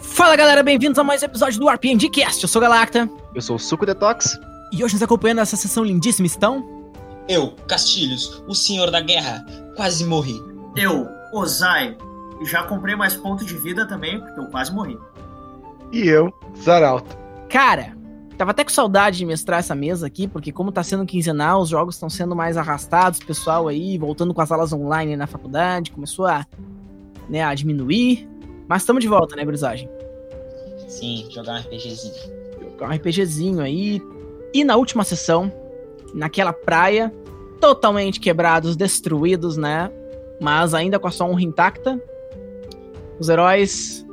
Fala galera, bem-vindos a mais um episódio do RPG Cast. Eu sou Galacta. Eu sou o Suco Detox. E hoje nos acompanhando nessa sessão lindíssima estão. Eu, Castilhos, o senhor da guerra, quase morri. Eu, Ozai, já comprei mais pontos de vida também, porque eu quase morri. E eu, Zaralto. Cara, tava até com saudade de mestrar essa mesa aqui, porque como tá sendo quinzenal, os jogos estão sendo mais arrastados, pessoal aí, voltando com as aulas online na faculdade, começou a, né, a diminuir. Mas estamos de volta, né, gurizagem? Sim, jogar um RPGzinho. Jogar um RPGzinho aí. E na última sessão, naquela praia, totalmente quebrados, destruídos, né? Mas ainda com a sua honra intacta, os heróis,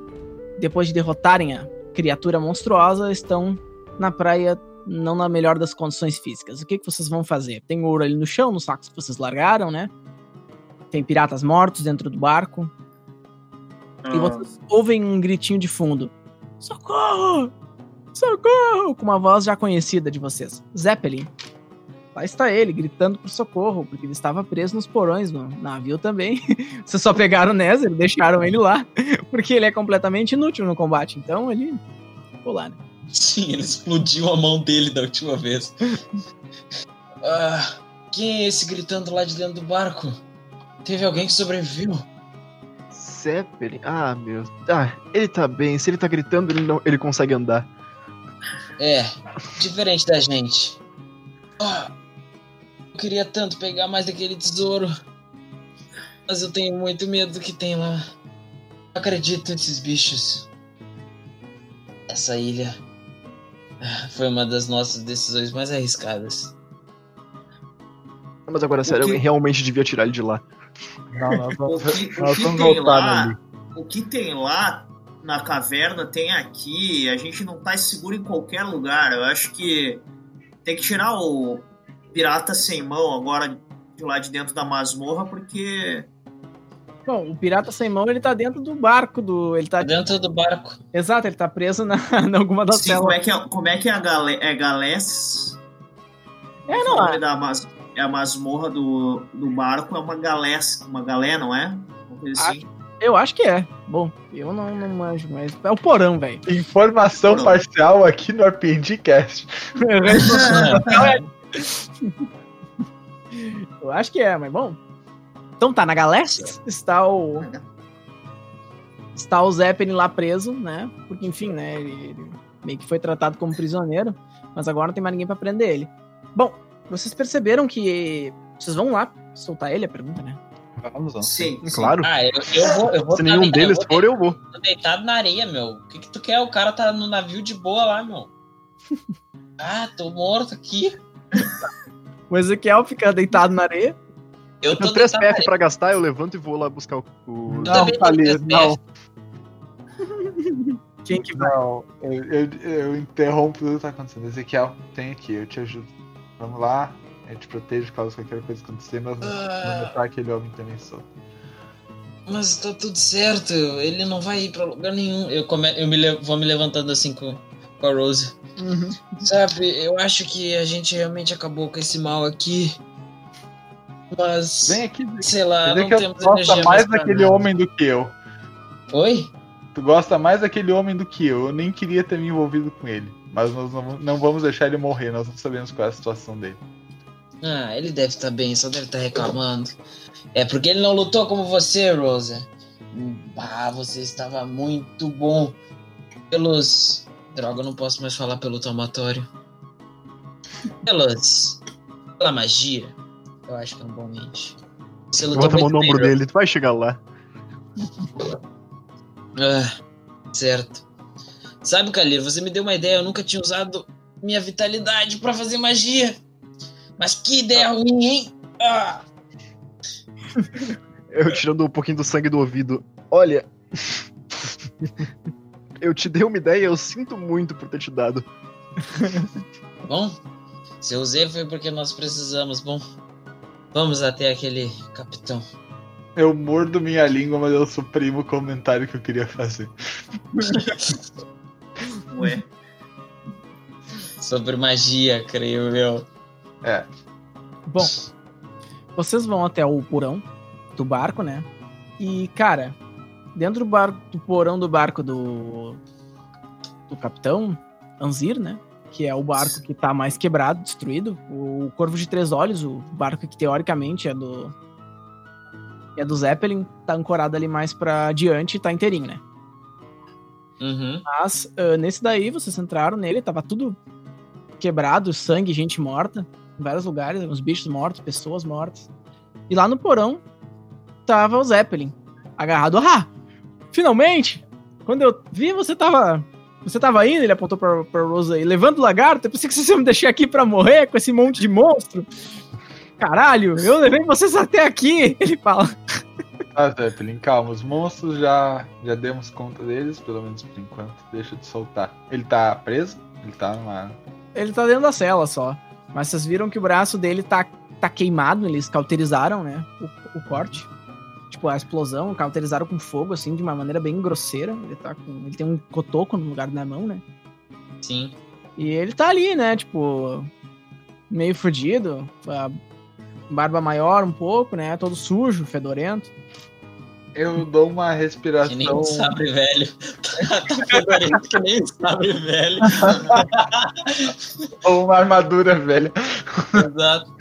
depois de derrotarem a criatura monstruosa, estão na praia não na melhor das condições físicas. O que, que vocês vão fazer? Tem ouro ali no chão, nos sacos que vocês largaram, né? Tem piratas mortos dentro do barco. E vocês ouvem um gritinho de fundo. Socorro! Socorro! Com uma voz já conhecida de vocês. Zeppelin. Lá está ele, gritando por socorro, porque ele estava preso nos porões do navio também. Vocês só pegaram o Nether, deixaram ele lá, porque ele é completamente inútil no combate. Então ele ficou lá, né? Sim, ele explodiu a mão dele da última vez. ah, quem é esse gritando lá de dentro do barco? Teve alguém que sobreviveu? Zeppelin? Ah, meu. Ah, ele tá bem. Se ele tá gritando, ele, não, ele consegue andar. É, diferente da gente. Ah, eu queria tanto pegar mais daquele tesouro. Mas eu tenho muito medo do que tem lá. Não acredito nesses bichos. Essa ilha foi uma das nossas decisões mais arriscadas. Mas agora, sério, que- alguém realmente devia tirar ele de lá. Não, nós O que, o nós que vamos tem voltar lá, ali. o que tem lá na caverna tem aqui. A gente não tá seguro em qualquer lugar. Eu acho que tem que tirar o pirata sem mão agora de lá de dentro da masmorra, porque Bom, o pirata sem mão, ele tá dentro do barco do. Ele tá. Dentro do barco. Exato, ele tá preso na, em alguma das sim, como celas. é que é, como é, que é a galé, é galés? É, não, nome da mas, é a masmorra do, do barco é uma galés, uma galé, não é? Uma coisa assim. eu acho que é. Bom, eu não, não manjo, mas é o porão, velho. Informação Não. parcial aqui no RPG Cast. Eu acho que é, mas bom. Então tá, na Galécia está o. Está o Zeppelin lá preso, né? Porque, enfim, né? Ele, ele meio que foi tratado como prisioneiro, mas agora não tem mais ninguém pra prender ele. Bom, vocês perceberam que. Vocês vão lá soltar ele, a pergunta, né? Vamos, vamos. Sim, sim. Claro. Ah, eu, eu vou. Eu vou Se nenhum de- deles eu vou for, eu vou. Tô deitado na areia, meu. O que, que tu quer? O cara tá no navio de boa lá, meu. Ah, tô morto aqui. O Ezequiel fica deitado na areia. Eu tenho 3 deitado na PF pra gastar, eu levanto e vou lá buscar o. o- Não, com não. Quem que vai? Não, eu, eu, eu interrompo tudo que tá acontecendo. Ezequiel, tem aqui, eu te ajudo. Vamos lá, eu te protejo caso qualquer coisa acontecer, mas não, Ah. não deixar aquele homem também solto. Mas tá tudo certo. Ele não vai ir pra lugar nenhum. Eu, come... eu me le- vou me levantando assim com, com a Rose. Uhum. Sabe, eu acho que a gente realmente acabou com esse mal aqui. Mas, Vem aqui, sei lá, não Ezequiel, temos tu gosta energia mais daquele nada. homem do que eu. Oi? Tu gosta mais daquele homem do que eu. Eu nem queria ter me envolvido com ele. Mas nós não, não vamos deixar ele morrer, nós não sabemos qual é a situação dele. Ah, ele deve estar bem, só deve estar reclamando. É porque ele não lutou como você, Rosa. Ah, você estava muito bom. Pelos. Droga, eu não posso mais falar pelo tomatório. Pelos. Pela magia. Eu acho que é um bom mente. Você lutou Bota a mão no ombro dele, tu vai chegar lá. Ah, certo. Sabe, Kalir, você me deu uma ideia. Eu nunca tinha usado minha vitalidade pra fazer magia. Mas que ideia ruim, hein? Ah! Eu tirando um pouquinho do sangue do ouvido. Olha. eu te dei uma ideia, eu sinto muito por ter te dado. Bom, se eu usei foi porque nós precisamos. Bom, vamos até aquele capitão. Eu mordo minha língua, mas eu suprimo o comentário que eu queria fazer. Ué. Sobre magia, creio eu. É. Bom, vocês vão até o porão do barco, né? E, cara, dentro do, barco, do porão do barco do, do capitão Anzir, né? Que é o barco que tá mais quebrado, destruído. O Corvo de Três Olhos, o barco que teoricamente é do. É do Zeppelin, tá ancorado ali mais pra diante e tá inteirinho, né? Uhum. Mas ah, nesse daí, vocês entraram nele, tava tudo quebrado, sangue, gente morta, em vários lugares, uns bichos mortos, pessoas mortas. E lá no porão tava o Zeppelin, agarrado. Ah! Finalmente! Quando eu vi, você tava. Você tava indo, ele apontou pra, pra Rosa aí, levando o lagarto. Eu pensei que você ia me deixar aqui pra morrer com esse monte de monstro. Caralho, eu levei vocês até aqui, ele fala. Ah, Zeppelin, calma. Os monstros já, já demos conta deles, pelo menos por enquanto. Deixa de soltar. Ele tá preso? Ele tá numa. Ele tá dentro da cela só. Mas vocês viram que o braço dele tá, tá queimado, eles cauterizaram, né? O, o corte. Tipo, a explosão, cauterizaram com fogo, assim, de uma maneira bem grosseira. Ele tá com. Ele tem um cotoco no lugar da mão, né? Sim. E ele tá ali, né? Tipo, meio fudido. A barba maior um pouco, né? Todo sujo, fedorento. Eu dou uma Que respiração. nem um sabre velho. tá fedorento que nem sabre velho. Ou uma armadura velha. Exato.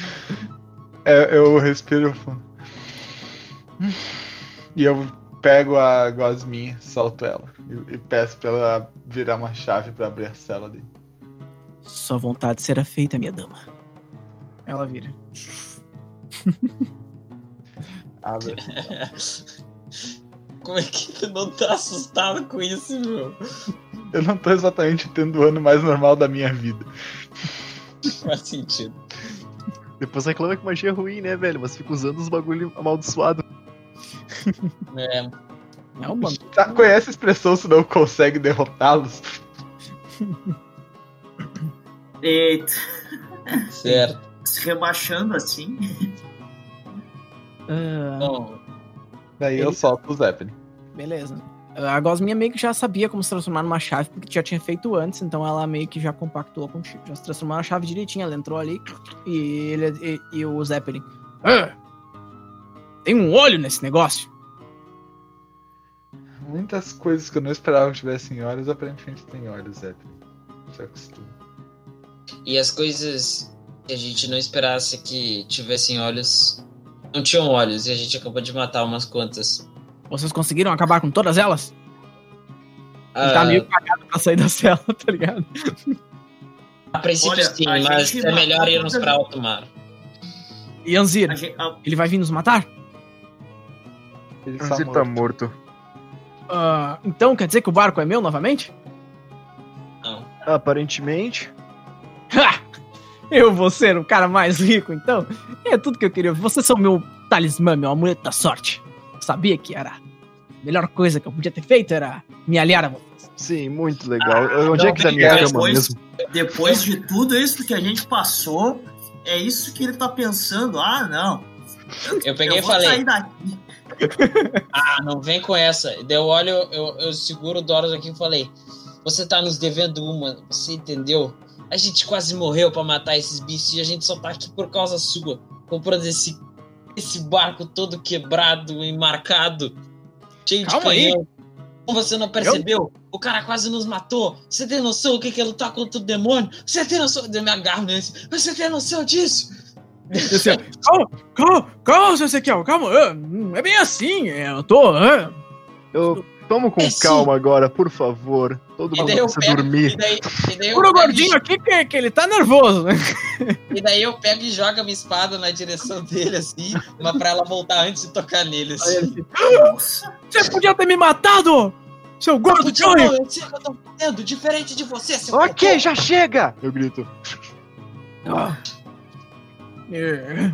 É, eu respiro fundo. E eu pego a gosminha, solto ela. E, e peço pra ela virar uma chave pra abrir a cela dele. Sua vontade será feita, minha dama. Ela vira. Abre. Como é que tu não tá assustado com isso, meu? Eu não tô exatamente tendo o ano mais normal da minha vida. Faz sentido. Depois reclama que magia é ruim, né, velho? Mas fica usando os bagulho amaldiçoado. É. Já conhece a expressão se não consegue derrotá-los? Eita, certo. se rebaixando assim. Ah, Bom, Daí eu solto o Zeppelin. beleza. A Gosminha meio que já sabia como se transformar numa chave, porque já tinha feito antes, então ela meio que já compactou contigo. Já se transformou na chave direitinho, ela entrou ali e ele e, e o Zeppelin. "Ah, tem um olho nesse negócio. Muitas coisas que eu não esperava que tivessem olhos, aparentemente tem olhos, Zeppelin. Já acostuma. e as coisas que a gente não esperasse que tivessem olhos. Não tinham olhos e a gente acabou de matar umas quantas. Vocês conseguiram acabar com todas elas? Ele tá Ah, meio cagado pra sair da cela, tá ligado? a princípio Olha, sim, a mas é melhor irmos pra alto mar. E Anzir, A gente- a- ele vai vir nos matar? Ele Mas está ele tá morto. Ah, então quer dizer que o barco é meu novamente? Não. Aparentemente. Ha! Eu vou ser o cara mais rico, então? É tudo que eu queria. Vocês são meu talismã, meu amuleto da sorte. Eu sabia que era a melhor coisa que eu podia ter feito era me aliar a vocês. Sim, muito legal. Onde não, é que tá minha depois- cama mesmo? depois de tudo isso que a gente passou, é isso que ele tá pensando. Ah, não. Eu peguei eu e vou falei, sair daqui. ah, não vem com essa. Daí eu olho, eu, eu seguro o Doros aqui e falei, você tá nos devendo uma, você entendeu? A gente quase morreu pra matar esses bichos e a gente só tá aqui por causa sua, comprando esse, esse barco todo quebrado e marcado, cheio Calma de aí. canhão. Como você não percebeu? O cara quase nos matou. Você tem noção o que que é lutar contra o demônio? Você tem noção? Eu me agarro nesse. Você tem noção disso? Assim, ó, calma, calma, calma, seu Ezequiel, calma. ah, Não é bem assim, é, eu tô. ah, Eu tomo com É sim. calma agora, por favor. Todo E mundo precisa pego, dormir. e daí, e daí o e gordinho aqui que, que ele tá nervoso, né? E daí eu pego e jogo a minha espada na direção dele, assim, mas pra ela voltar antes de tocar nele, assim. ele assim, Nossa. Você podia ter me matado, seu gordo Johnny! eu sei o que eu tô fazendo, diferente de você, seu Ok, já chega! Eu grito. Ah. É.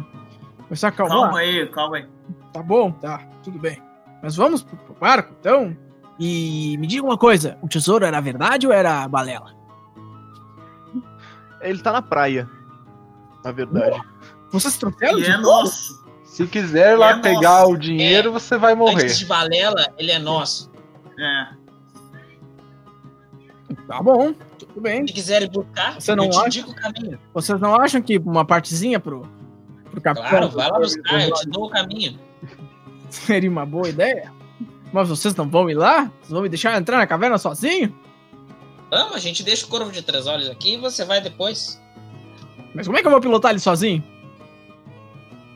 Acalmar. Calma aí, calma aí. Tá bom, tá, tudo bem. Mas vamos pro, pro barco, então? E me diga uma coisa, o tesouro era verdade ou era balela? Ele tá na praia. Na verdade. Vocês trouxeram E de é volta? nosso. Se quiser lá É pegar nosso. o dinheiro, você vai morrer. Antes de balela, ele é nosso. É. Tá bom, tudo bem. Se quiserem buscar, Você não eu te acha? digo o caminho. Vocês não acham que uma partezinha pro, pro capitão... Claro, vai lá buscar, eu te dou o caminho. Seria uma boa ideia. Mas vocês não vão ir lá? Vocês vão me deixar entrar na caverna sozinho? Vamos, a gente deixa o corvo de três olhos aqui e você vai depois. Mas como é que eu vou pilotar ele sozinho?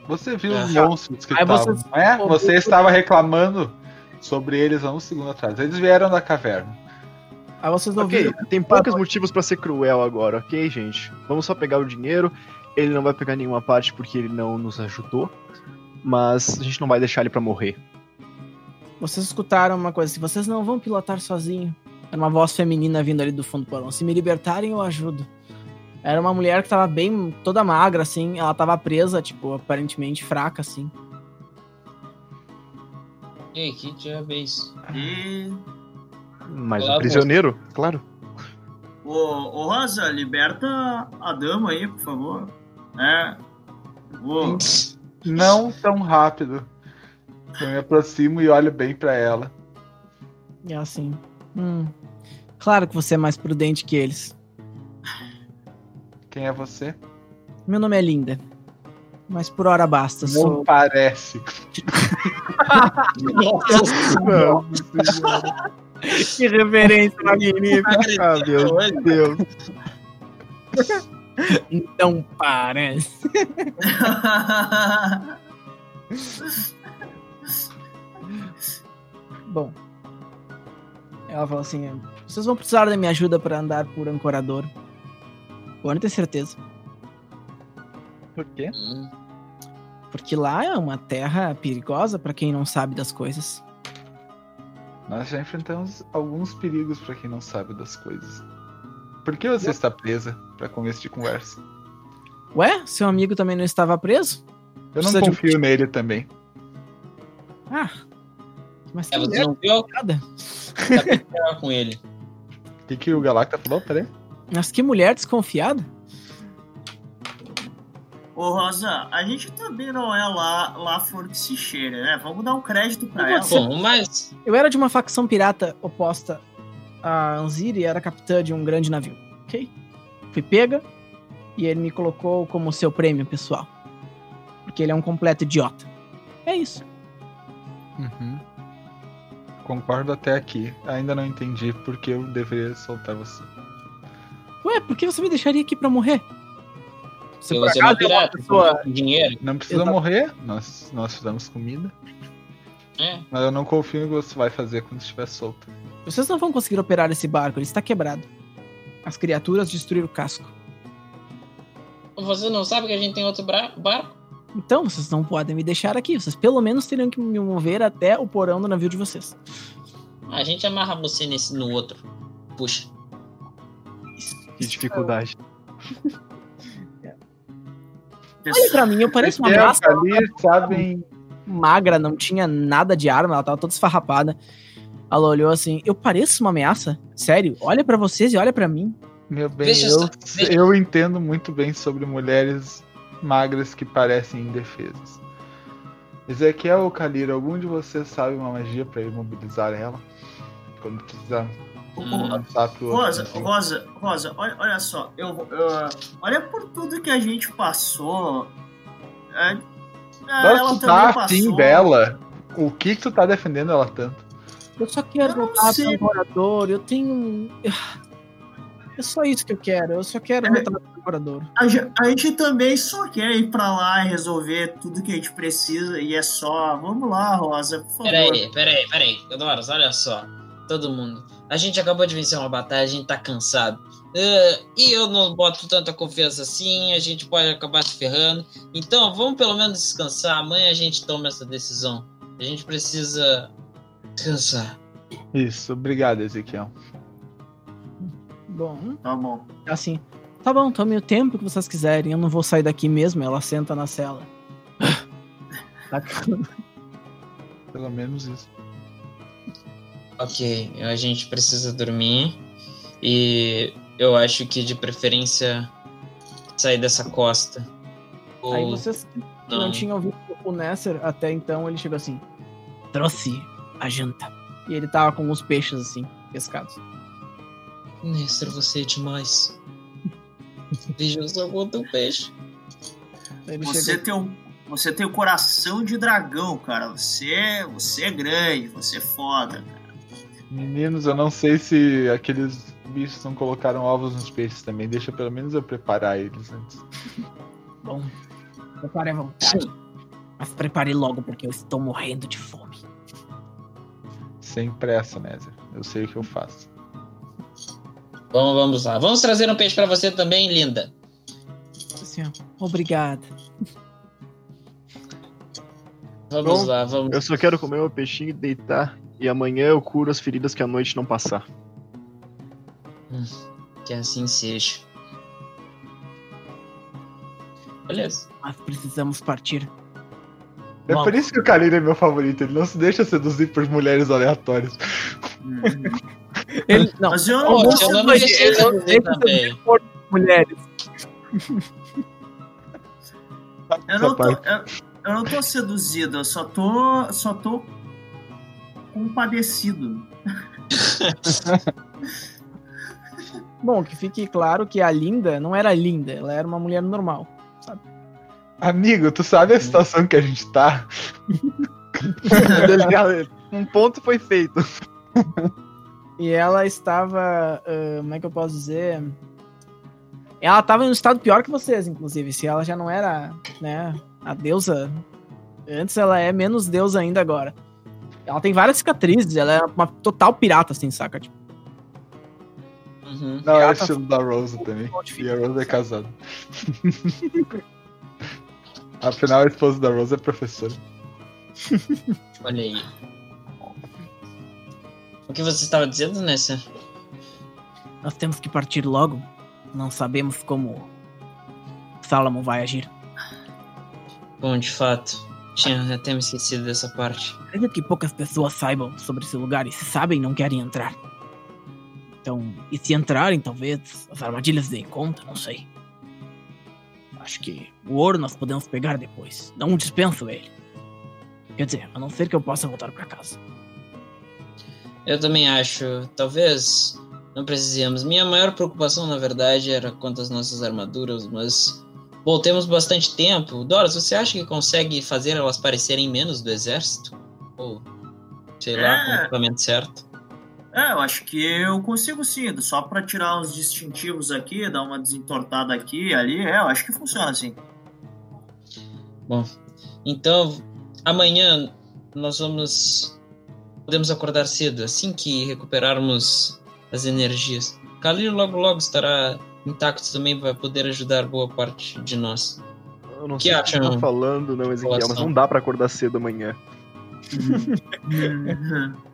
Você viu os Ah. monstros que estavam, você- não é? Você estava reclamando sobre eles há um segundo atrás. Eles vieram da caverna. Aí vocês não Ok, viram. tem poucos motivos pra ser cruel agora, ok, gente? Vamos só pegar o dinheiro. Ele não vai pegar nenhuma parte porque ele não nos ajudou. Mas a gente não vai deixar ele pra morrer. Vocês escutaram uma coisa assim, vocês não vão pilotar sozinho. Era uma voz feminina vindo ali do fundo do porão. Se me libertarem, eu ajudo. Era uma mulher que tava bem, toda magra, assim. Ela tava presa, tipo, aparentemente fraca, assim. Ei, que diabo é isso? E. Mas Olá, um prisioneiro, claro. Ô, ô Rosa, liberta a dama aí, por favor. É. Ô, Não tão rápido. Eu me aproximo e olho bem pra ela. Ela assim. Hum. Claro que você é mais prudente que eles. Quem é você? Meu nome é Linda. Mas por hora basta. Não Sou... parece. Não, Que reverência magnífica. ah, meu Deus. Não parece. Bom. Ela falou assim: vocês vão precisar da minha ajuda para andar por Ancorador. Pode ter certeza. Por quê? Hum, Porque lá é uma terra perigosa para quem não sabe das coisas. Nós já enfrentamos alguns perigos pra quem não sabe das coisas. Por que você está presa pra começo de conversa? Ué, seu amigo também não estava preso? Eu não Precisa de um- confio nele também. Ah. Mas que mulher não viu? esperar com ele. O que, que o Galacta falou? Peraí. Mas que mulher desconfiada. Ô Rosa, a gente também não é lá, lá flor que se cheira, né? Vamos dar um crédito pra Não ela. Bom, mas Eu era de uma facção pirata oposta a Anzir e era capitã de um grande navio, ok? Fui pega e ele me colocou como seu prêmio pessoal. Porque ele é um completo idiota. É isso. Uhum. Concordo até aqui. Ainda não entendi por que eu deveria soltar você. Ué, por que você me deixaria aqui pra morrer? Se você uma pirata, pessoa... dinheiro, Não precisa Exato. morrer. Nós, nós fizemos comida. é. Mas eu não confio no que você vai fazer quando estiver solto. Vocês não vão conseguir operar esse barco, ele está quebrado. As criaturas destruíram o casco. Você não sabe que a gente tem outro barco? Então, vocês não podem me deixar aqui. Vocês pelo menos teriam que me mover até o porão do navio de vocês. A gente amarra você nesse no outro. Puxa. Que dificuldade. Olha pra mim, eu pareço uma massa ali sabem. magra, não tinha nada de arma, ela tava toda esfarrapada. Ela olhou assim, eu pareço uma ameaça? Sério? Olha pra vocês e olha pra mim. Meu bem, eu, eu entendo muito bem sobre mulheres magras que parecem indefesas. Ezequiel ou Kalira, algum de vocês sabe uma magia pra imobilizar ela? Quando precisar Hum. Rosa. Rosa, Rosa, olha, olha só, eu, eu- olha por tudo que a gente passou. É, é, Agora ela tu tá afim dela. O que que tu tá defendendo ela tanto? Eu só quero sei. pro morador, eu tenho. É só isso que eu quero, eu só quero É. pro morador. A, a gente também só quer ir pra lá e resolver tudo que a gente precisa e é só. Vamos lá, Rosa, por favor. Peraí, peraí, peraí. Doros, olha só. Todo mundo. A gente acabou de vencer uma batalha, a gente tá cansado. Ah, e eu não boto tanta confiança assim, a gente pode acabar se ferrando. Então, vamos pelo menos descansar. Amanhã a gente toma essa decisão. A gente precisa descansar. Isso, obrigado, Ezequiel. Bom, Tá bom. assim. Tá bom, tome o tempo que vocês quiserem, eu não vou sair daqui mesmo. Ela senta na cela. Tá Pelo menos isso. Ok, a gente precisa dormir. E eu acho que de preferência sair dessa costa. Aí Ou- vocês que não não. tinham visto o Nesser até então, ele chegou assim: trouxe a janta. E ele tava com uns peixes assim, pescados. Nestor, você é demais. Veja só quanto peixe. Aí ele Você chegou, tem um. você tem o coração de dragão, cara. Você, você é grande, você é foda, cara. Meninos, eu não sei se aqueles bichos não colocaram ovos nos peixes também. Deixa pelo menos eu preparar eles antes. Bom, prepare à vontade. Mas prepare logo, porque eu estou morrendo de fome. Sem pressa, Nézia. Eu sei o que eu faço. Vamos, vamos lá. Vamos trazer um peixe pra você também, linda. Assim, ó, Obrigada. Vamos Bom, lá, vamos. Eu só quero comer meu peixinho e deitar. E amanhã eu curo as feridas que a noite não passar. Que assim seja. Beleza. Mas precisamos partir. É por isso que o Kalina é meu favorito. Ele não se deixa seduzir por mulheres aleatórias. Ele, não, Mas eu não eu deixei de deixa também. mulheres. Eu não, tô, eu, eu não tô seduzido, eu só tô. só tô compadecido. Bom, que fique claro que a Linda não era linda, ela era uma mulher normal. Amigo, tu sabe a situação que a gente tá? um ponto foi feito. E ela estava. ah, como é que eu posso dizer? Ela estava em um estado pior que vocês, inclusive. Se ela já não era, né, a deusa. Antes ela é menos deusa ainda agora. Ela tem várias cicatrizes, ela é uma total pirata, assim, saca? Tipo, Uhum. Não, é o estilo da Rose também. E a Rose é casada. Afinal, a esposa da Rose é professora. Olha aí. O que você estava dizendo, Nessa? nós temos que partir logo. Não sabemos como Salomon vai agir. Bom, de fato. Tinha até me esquecido dessa parte. Acredito que poucas pessoas saibam sobre esse lugar e se sabem, não querem entrar. Então, e se entrarem, talvez as armadilhas deem conta, não sei. Acho que o ouro nós podemos pegar depois. Não dispenso ele. Quer dizer, a não ser que eu possa voltar pra casa. Eu também acho. Talvez não precisemos. Minha maior preocupação, na verdade, era quanto às nossas armaduras, mas. Bom, temos bastante tempo. Doras, você acha que consegue fazer elas parecerem menos do exército? Ou. Sei lá, É. com o equipamento certo? É, eu acho que eu consigo sim, só pra tirar uns distintivos aqui, dar uma desentortada aqui ali, é, eu acho que funciona assim. Bom, então amanhã nós vamos. Podemos acordar cedo, assim que recuperarmos as energias. Kalil logo logo estará intacto também, vai poder ajudar boa parte de nós. Eu não Que sei o que você acham? tá falando, não, Ezequiel, mas População. não dá pra acordar cedo amanhã.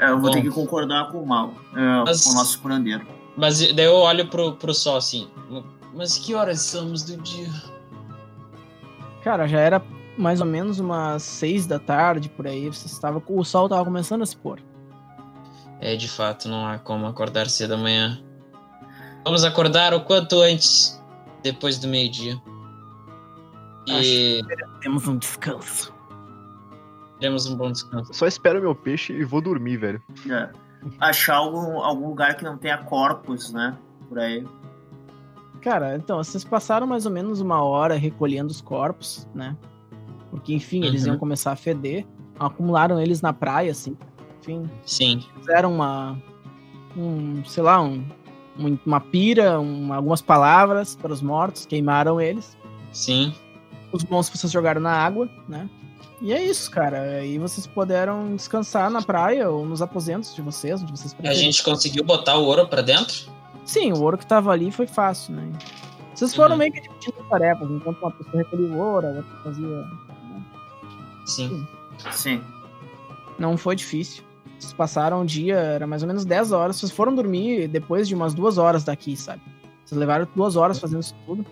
É, eu vou Bom. ter que concordar com o mal, é, Mas- com o nosso curandeiro. Mas daí eu olho pro, pro sol assim. Mas que horas somos do dia? Cara, já era mais ou menos umas seis da tarde por aí. Você estava, o sol tava começando a se pôr. É, de fato, não há como acordar cedo amanhã. Vamos acordar o quanto antes, depois do meio-dia. E Temos um descanso. teremos um bom descanso. Só espero meu peixe e vou dormir, velho. É. Achar algum, algum lugar que não tenha corpos, né? Por aí. Cara, então, vocês passaram mais ou menos uma hora recolhendo os corpos, né? Porque, enfim, eles Uhum. iam começar a feder. Acumularam eles na praia, assim. Enfim, Sim, fizeram uma. Um, sei lá, um, um- uma pira, um- algumas palavras para os mortos, queimaram eles. sim. Os monstros vocês jogaram na água, né? E é isso, cara. Aí vocês puderam descansar na praia ou nos aposentos de vocês, onde vocês A preferem. gente conseguiu botar o ouro pra dentro? Sim, o ouro que tava ali foi fácil, né? Vocês foram Uhum. meio que dividindo tarefas, enquanto uma pessoa recolhia o ouro, a outra fazia. Sim. Sim. Não foi difícil. Vocês passaram o dia, era mais ou menos 10 horas. Vocês foram dormir depois de umas duas horas daqui, sabe? Vocês levaram duas horas fazendo isso tudo.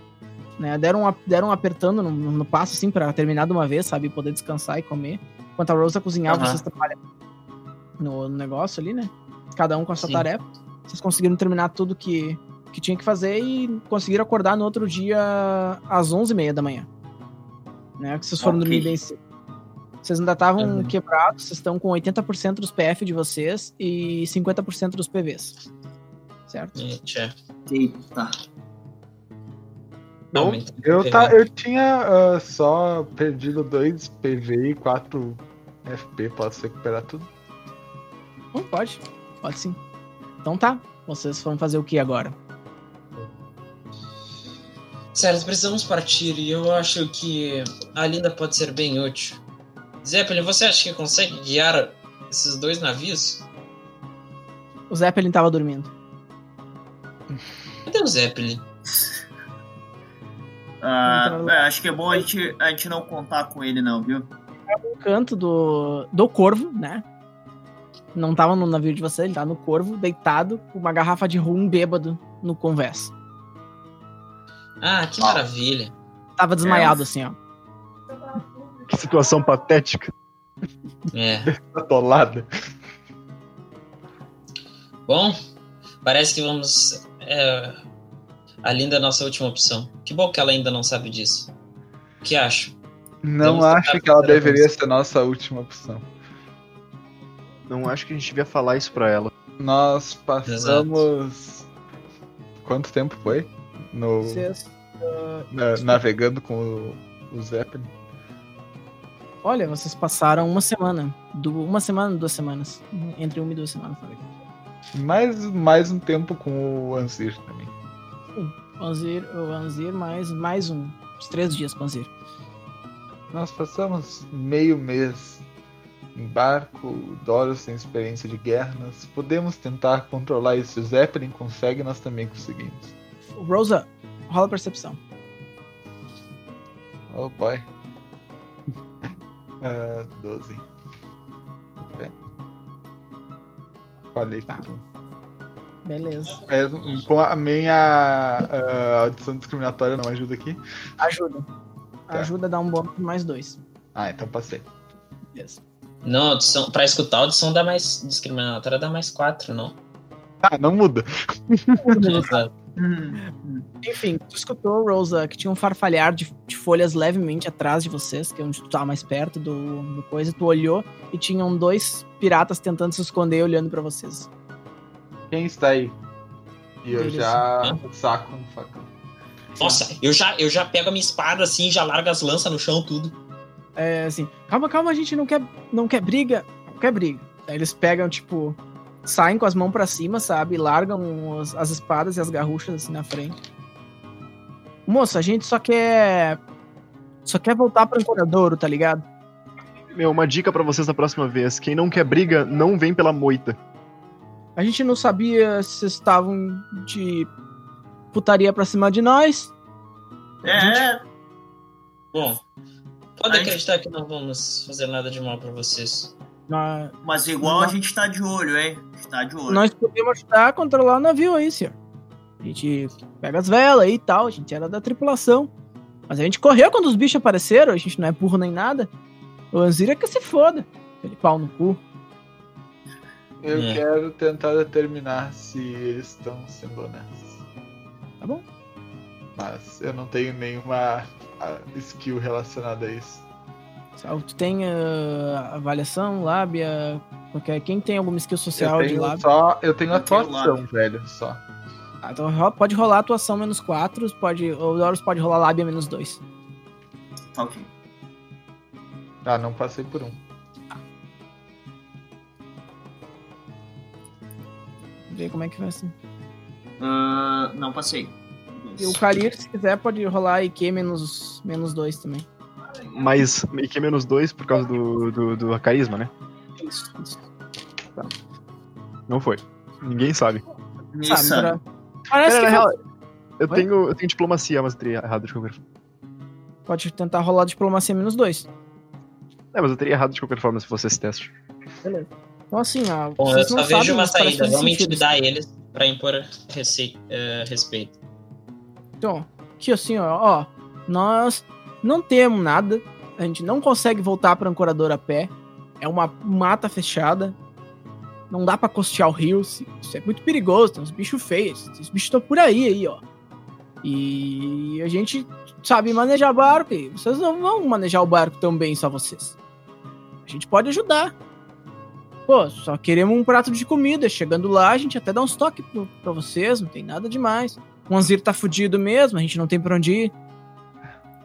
Né? Deram, deram um apertando no, no passo, assim, pra terminar de uma vez, sabe? Poder descansar e comer. Enquanto a Rosa cozinhava, Aham. vocês trabalham no, no negócio ali, né? Cada um com a sua Sim. tarefa. Vocês conseguiram terminar tudo que, que tinha que fazer e conseguiram acordar no outro dia às 11h30 da manhã. Né? Que vocês foram Ok. dormir bem cedo. Vocês ainda estavam Uhum. quebrados, vocês estão com 80% dos PF de vocês e 50% dos PVs. Certo? Tchê. Eita. Não, aumenta Eu, tá, eu tinha ah, só perdido 2 PV e 4 FP. Posso recuperar tudo? Não pode. Pode sim. Então tá. Vocês vão fazer o que agora? Sério, precisamos partir e eu acho que a Linda pode ser bem útil. Zeppelin, você acha que consegue guiar esses dois navios? O Zeppelin tava dormindo. Cadê o Zeppelin? Ah, é, acho que é bom a gente, a gente não contar com ele, não, viu? No canto do, do corvo, né? Não tava no navio de vocês, ele tá no corvo, deitado, com uma garrafa de rum bêbado no convés. Ah, que maravilha. Tava desmaiado assim, ó. Que situação patética. É. Atolada. Bom, parece que vamos. É, a Linda é a nossa última opção. Que bom que ela ainda não sabe disso. O que acho? Não Vamos acho que ela deveria ser a nossa última opção. Não acho que a gente devia falar isso pra ela. Nós passamos. Quanto tempo foi? No, na- navegando com o, o Zeppelin. Olha, vocês passaram uma semana. Uma semana, duas semanas. Entre uma e duas semanas, sabe? Mais, mais um tempo com o Anzir também. O Anzir, o Anzir mais, mais um. Uns três dias com o Anzir. Nós passamos meio mês em barco, Doros tem experiência de guerra. Nós podemos tentar controlar isso. Se o Zeppelin consegue, nós também conseguimos. Rosa, rola a percepção. Oh boy. Ah, 12. É. Falei Tá. tudo. Beleza. Com a minha ah, audição discriminatória não ajuda aqui. Ajuda. Tá. Ajuda a dar um bônus mais dois. Ah, então passei. Beleza. Não, audição, pra escutar a audição dá mais. Discriminatória dá mais 4, não? Ah, não muda. Exato. Hum, Enfim, tu escutou, Rosa, que tinha um farfalhar de, de folhas levemente atrás de vocês, que é onde tu tava mais perto do, do coisa. Tu olhou e tinham dois piratas tentando se esconder olhando pra vocês. Quem está aí? E eu já saco um facão. Nossa, eu já, eu já pego a minha espada assim, já largo as lanças no chão, tudo. É assim, calma, calma, a gente não quer, não quer briga. Não quer briga. Aí eles pegam, tipo, saem com as mãos pra cima, sabe? E largam os- as espadas e as garruchas assim na frente. Moço, a gente só quer. Só quer voltar pro Ancoradouro, tá ligado? Meu, uma dica pra vocês da próxima vez. Quem não quer briga, não vem pela moita. A gente não sabia se vocês estavam de putaria pra cima de nós. É, Bom, pode A gente- acreditar que não vamos fazer nada de mal pra vocês. Nós, mas igual a gente tá de olho, hein? A gente tá de olho. nós podemos ajudar a controlar o navio aí, senhor. A gente pega as velas aí e tal, a gente era da tripulação. Mas a gente correu quando os bichos apareceram, a gente não é burro nem nada. O Anzir é que se foda. Aquele pau no cu. Eu É. quero tentar determinar se eles estão sendo honestos. Tá bom? Mas eu não tenho nenhuma ah, skill relacionada a isso. Só Tu tem ah, avaliação, lábia, qualquer. Quem tem alguma skill social de tenho, lábia? só, eu tenho Eu tenho atuação, lábia. velho, só. Ah, então pode rolar atuação menos 4, pode, o Doros pode rolar lábia menos 2. Tá ok. Ah, não passei por um. Vê como é que vai ser. Ah, não passei. E o Kalir, se quiser, pode rolar IQ menos, menos 2 também. Mas que menos dois por causa do, do, do carisma, né? Isso, isso. Não foi. Ninguém sabe. Missa. Sabe, pra- Parece Pera, que real, eu Oi? tenho, eu tenho diplomacia, mas eu teria errado de qualquer forma. pode tentar rolar diplomacia menos 2. É, mas eu teria errado de qualquer forma se fosse esse teste. Então, assim, ó. Bom, eu só não vejo sabem, uma saída. Vamos intimidar eles pra impor rece- eh, respeito. Então, aqui assim, ó, ó, nós não temos nada, a gente não consegue voltar pra ancorador a pé, é uma mata fechada, não dá pra costear o rio, isso isso é muito perigoso, tem uns bichos feios, esses bichos estão por aí, aí, ó. E a gente sabe manejar barco, e vocês não vão manejar o barco tão bem, só vocês. A gente pode ajudar. Pô, só queremos um prato de comida, chegando lá a gente até dá uns toques pro- pra vocês, não tem nada demais. O Anzir tá fudido mesmo, a gente não tem pra onde ir.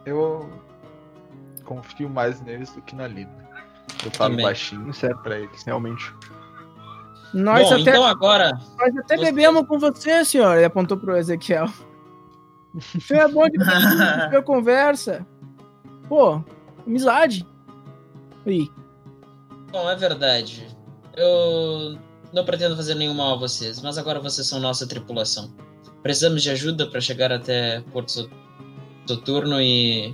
Eu confio mais neles do que na Lina. Eu falo Também. baixinho Certo. pra eles. Realmente. Nós Bom, até, então agora. nós até você- bebemos com você, senhor. Ele apontou pro Ezequiel. Você é bom de ver conversa. Pô, amizade. Aí. Bom, é verdade. Eu não pretendo fazer nenhum mal a vocês, mas agora vocês são nossa tripulação. Precisamos de ajuda para chegar até Porto So- Soturno e,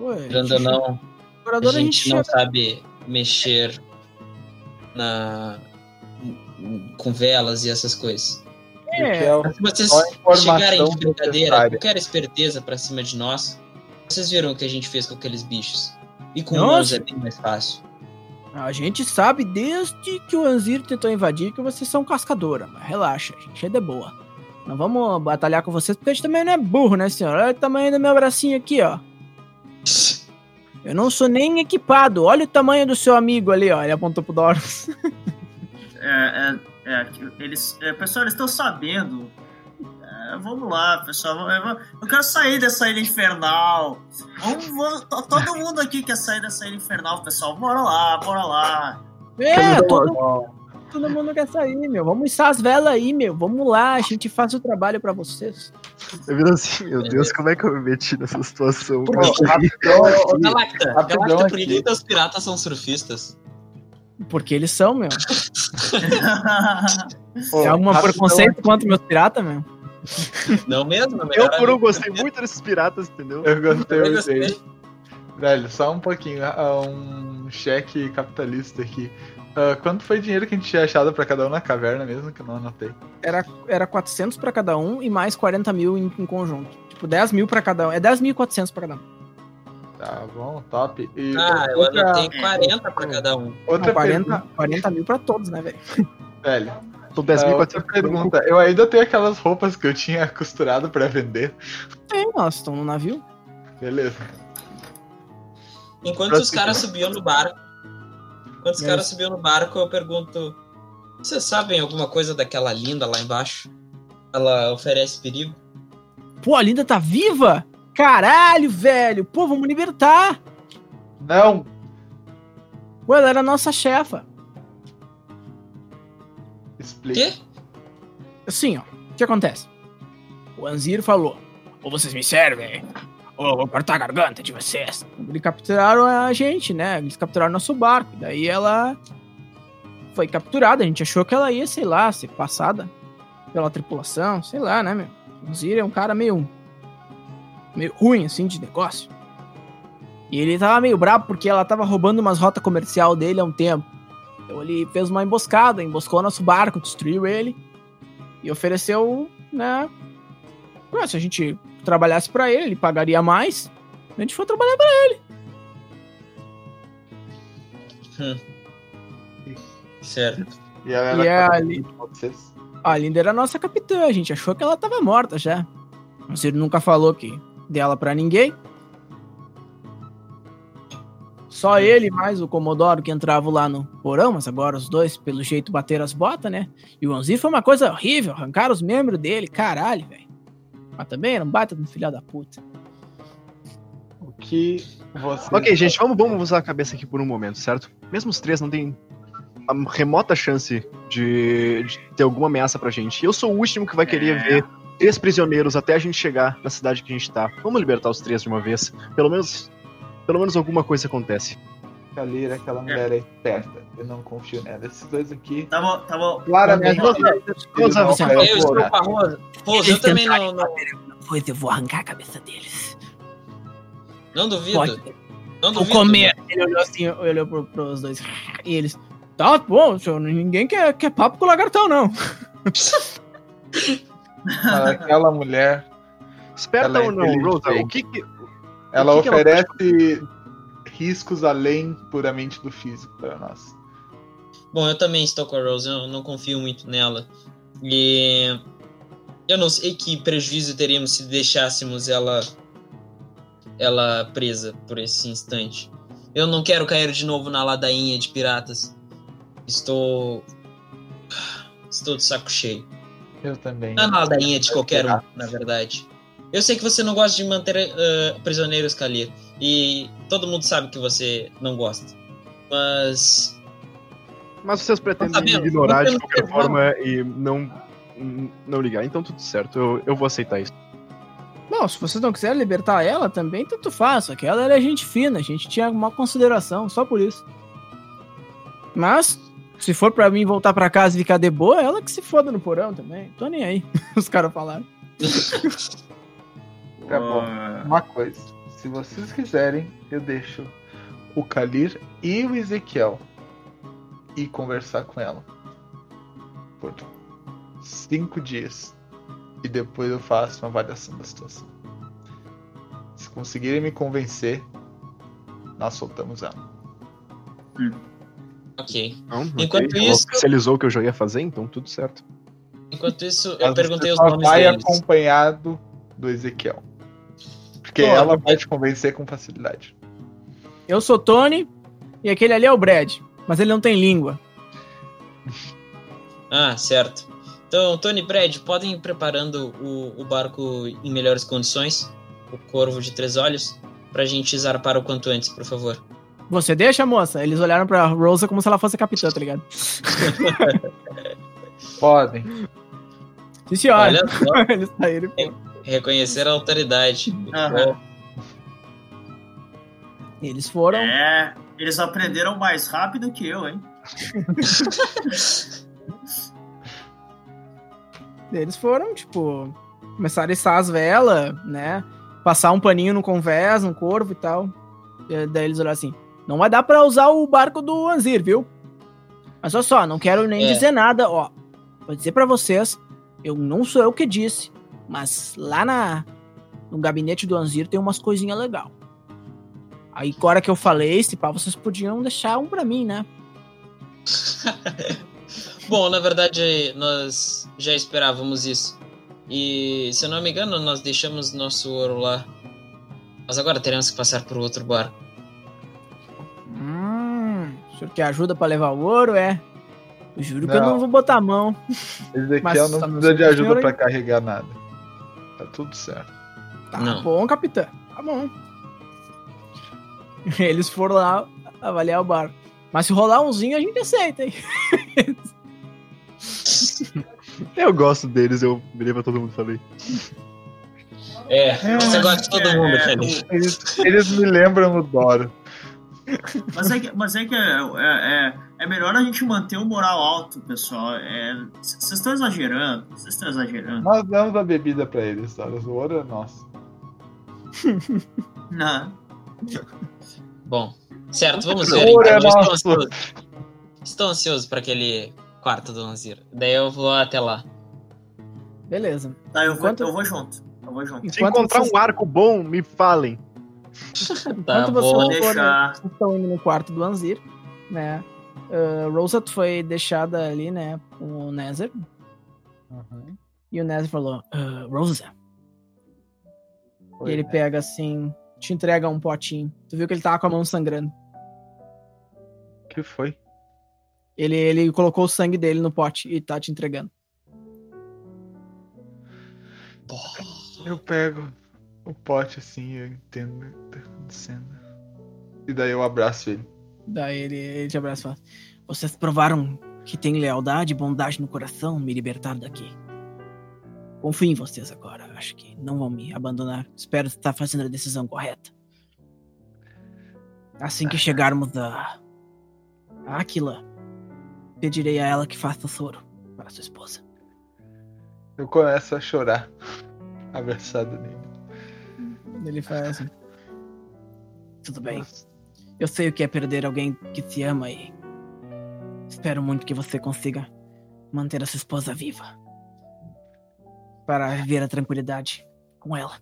Ué, querendo ou não, a Explorador a gente gente não chega- sabe mexer na com velas e essas coisas. É, Se vocês chegarem de brincadeira, qualquer esperteza pra cima de nós, vocês viram o que a gente fez com aqueles bichos. E com humanos é bem mais fácil. a gente sabe desde que o Anzir tentou invadir que vocês são cascadora, mas relaxa, a gente é de boa. Não vamos batalhar com vocês porque a gente também não é burro, né, senhor? Olha o tamanho do meu bracinho aqui, ó. Eu não sou nem equipado. Olha o tamanho do seu amigo ali, ó. Ele apontou pro Doros. É, é, é, eles, é, pessoal, eles estão sabendo. É, vamos lá, pessoal. Eu, eu quero sair dessa ilha infernal. Vamos, vamos- to- todo mundo aqui quer sair dessa ilha infernal, pessoal. Bora lá, bora lá. É, todo, todo mundo quer sair, meu. Vamos içar as velas aí, meu. Vamos lá, a gente faz o trabalho pra vocês. Eu viro assim, meu Deus, como é que eu me meti nessa situação? Quê? Rapidão. Galacta, Galacta, por que teus piratas são surfistas? Porque eles são, meu. Pô, Tem algum preconceito contra meus piratas, meu? Não mesmo? Eu, por um, gostei muito desses piratas, entendeu? Eu gostei, Eu gostei. Velho, só um pouquinho. ah, Um cheque capitalista aqui. Ah, quanto foi dinheiro que a gente tinha achado pra cada um na caverna mesmo, que eu não anotei? Era, era 400 pra cada um e mais 40 mil em, em conjunto. Tipo, 10 mil pra cada um. É 10.400 pra cada um. Tá bom, top. E Ah, eu outra, anotei 40 pra cada um. outra Não, 40, pergunta, 40 mil pra todos, né, velho? velho. São Ah, outra 10.400 pergunta. Eu ainda tenho aquelas roupas que eu tinha costurado pra vender. Tem, nós estamos no navio. Beleza. Enquanto Pra os caras subiam no barco, enquanto os Yes. caras subiam no barco, eu pergunto: vocês sabem alguma coisa daquela linda lá embaixo? Ela oferece perigo? Pô, a Linda tá viva? Caralho, velho. Pô, vamos libertar. Não! Pô, ela era a nossa chefa. Explica. Quê? Assim, ó. O que acontece? O Anzir falou: ou vocês me servem, eu vou cortar a garganta de vocês. Eles capturaram a gente, né? Eles capturaram nosso barco. Daí ela foi capturada. A gente achou que ela ia, sei lá, ser passada pela tripulação, sei lá, né, meu? O Anzir é um cara meio. meio ruim, assim, de negócio. E ele tava meio bravo porque ela tava roubando umas rotas comercial dele há um tempo. Então ele fez uma emboscada, emboscou nosso barco, destruiu ele e ofereceu, né? Ué, se a gente trabalhasse pra ele, ele pagaria mais. A gente foi trabalhar pra Certo. E ela E de vocês. A Linda era a nossa capitã, a gente achou que ela tava morta já. Mas ele nunca falou que dela pra ninguém. Só ele mais o Comodoro que entravam lá no porão, mas agora os dois, pelo jeito, bateram as botas, né? E o Anzir foi uma coisa horrível, arrancaram os membros dele, caralho, velho. Mas também era um baita de um filho da puta. O que você. Ok, gente, vamos, vamos usar a cabeça aqui por um momento, certo? Mesmo os três não tem a remota chance de, de ter alguma ameaça pra gente. Eu sou o último que vai querer É. ver três prisioneiros até a gente chegar na cidade que a gente tá. Vamos libertar os três de uma vez. Pelo menos, pelo menos alguma coisa acontece. Kalira, aquela mulher é esperta. Eu não confio nela. Esses dois aqui. Tá bom, tá bom. Claramente. Eu estou com a Rosa. Rosa, eu também não, não, Pois eu vou arrancar a cabeça deles. não duvido. Pode. Não Vou duvido. comer. Ele olhou assim, olhou pro, pros dois. E eles. Tá bom, senhor, ninguém quer, quer papo com o lagartão, não. Aquela mulher, Esperta é ou não, Rosa? O que que. ela que que ela oferece riscos além puramente do físico para nós. Bom, eu também estou com a Rose, eu não confio muito nela. E eu não sei que prejuízo teríamos se deixássemos ela ela presa por esse instante. Eu não quero cair de novo na ladainha de piratas. Estou estou de saco cheio. Eu também. Uma ladainha de qualquer um, na verdade. Eu sei que você não gosta de manter uh, prisioneiros, Kalir. E todo mundo sabe que você não gosta. Mas. Mas vocês pretendem Tá sabendo? me ignorar de Não qualquer forma e não, não ligar. Então tudo certo, eu, eu vou aceitar isso. Bom, se vocês não quiserem libertar ela também, tanto faz. Só que ela era gente fina, a gente tinha uma consideração, só por isso. Mas, se for pra mim voltar pra casa e ficar de boa, ela que se foda no porão também. Tô nem aí, os caras falaram. Tá bom. Ah, Uma coisa. Se vocês quiserem, eu deixo o Kalir e o Ezequiel ir conversar com ela. Por cinco dias. E depois eu faço uma avaliação da situação. Se conseguirem me convencer, nós soltamos ela. Ok. Não, Enquanto ok, ela isso- oficializou o que eu já ia fazer, então tudo certo. Enquanto isso, eu Mas perguntei você os nomes vai deles. acompanhado do Ezequiel. Porque Pô, ela vai te convencer com facilidade. Eu sou Tony e aquele ali é o Brad. Mas ele não tem língua. Ah, certo. Então, Tony e Brad, podem ir preparando o, o barco em melhores condições, o Corvo de Três Olhos, pra gente zarpar o quanto antes, por favor. Você deixa, moça? Eles olharam pra Rosa como se ela fosse a capitã, tá ligado? Podem. Sim, senhora. Olha só, Eles saíram. Reconhecer a autoridade. Aham. Eles foram. é, eles aprenderam mais rápido que eu, hein? Eles foram, tipo, começaram a içar as velas, né? Passar um paninho no convés, no corvo e tal. E daí eles olharam assim: não vai dar pra usar o barco do Anzir, viu? Mas olha só, não quero nem É. dizer nada, ó. Vou dizer pra vocês, eu não sou eu que disse, mas lá na no gabinete do Anzir tem umas coisinhas legal. Aí, na hora que eu falei, se pá, vocês podiam deixar um pra mim, né? Bom, na verdade, nós já esperávamos isso. E, se eu não me engano, nós deixamos nosso ouro lá. Mas agora teremos que passar por outro barco. Hum, o senhor quer ajuda pra levar o ouro, é? Eu juro que eu Não. não vou botar a mão. Ezequiel Mas não tá- precisa de ajuda pra carregar nada. Tá tudo certo. Tá Não. bom, capitã. Tá bom. Eles foram lá avaliar o barco. Mas se rolar umzinho, a gente aceita, hein? Eu gosto deles, eu virei pra todo mundo e falei. É, você gosta de todo É, mundo, é, Felipe. Eles, eles me lembram o Doro. Mas é que, mas é, que é, é, é melhor a gente manter o moral alto, pessoal. É, Vocês estão exagerando. Vocês estão exagerando. Nós damos a bebida pra eles, Doro. O ouro é nosso. Não. Bom, certo, vamos ver. é Então, estou ansioso. Estou ansioso para aquele quarto do Anzir. Daí eu vou até lá. Beleza. Tá, eu vou, Enquanto- eu vou junto. Eu vou junto. Se encontrar vocês, um arco bom, me falem. Tá enquanto bom. vocês Vou forem- deixar. vocês estão indo no quarto do Anzir, né? Uh, Rosa foi deixada ali, né? Com o Nether. E o Nether falou: "Ah, Rosa. E ele pega assim, te entrega um potinho. Tu viu que ele tava com a mão sangrando. O que foi? Ele, ele colocou o sangue dele no pote e tá te entregando. Eu pego o pote assim, eu entendo o que tá acontecendo. E daí eu abraço ele. Daí ele, ele te abraça e fala: Vocês provaram que tem lealdade e bondade no coração, me libertaram daqui. Confio em vocês agora. Acho que não vão me abandonar. Espero estar fazendo a decisão correta. Assim que chegarmos a. a Aquila, pedirei a ela que faça o soro para sua esposa. Eu começo a chorar, abraçado nele. Ele faz assim. Tudo bem. Eu sei o que é perder alguém que se ama e. Espero muito que você consiga manter a sua esposa viva. Para viver a tranquilidade com ela.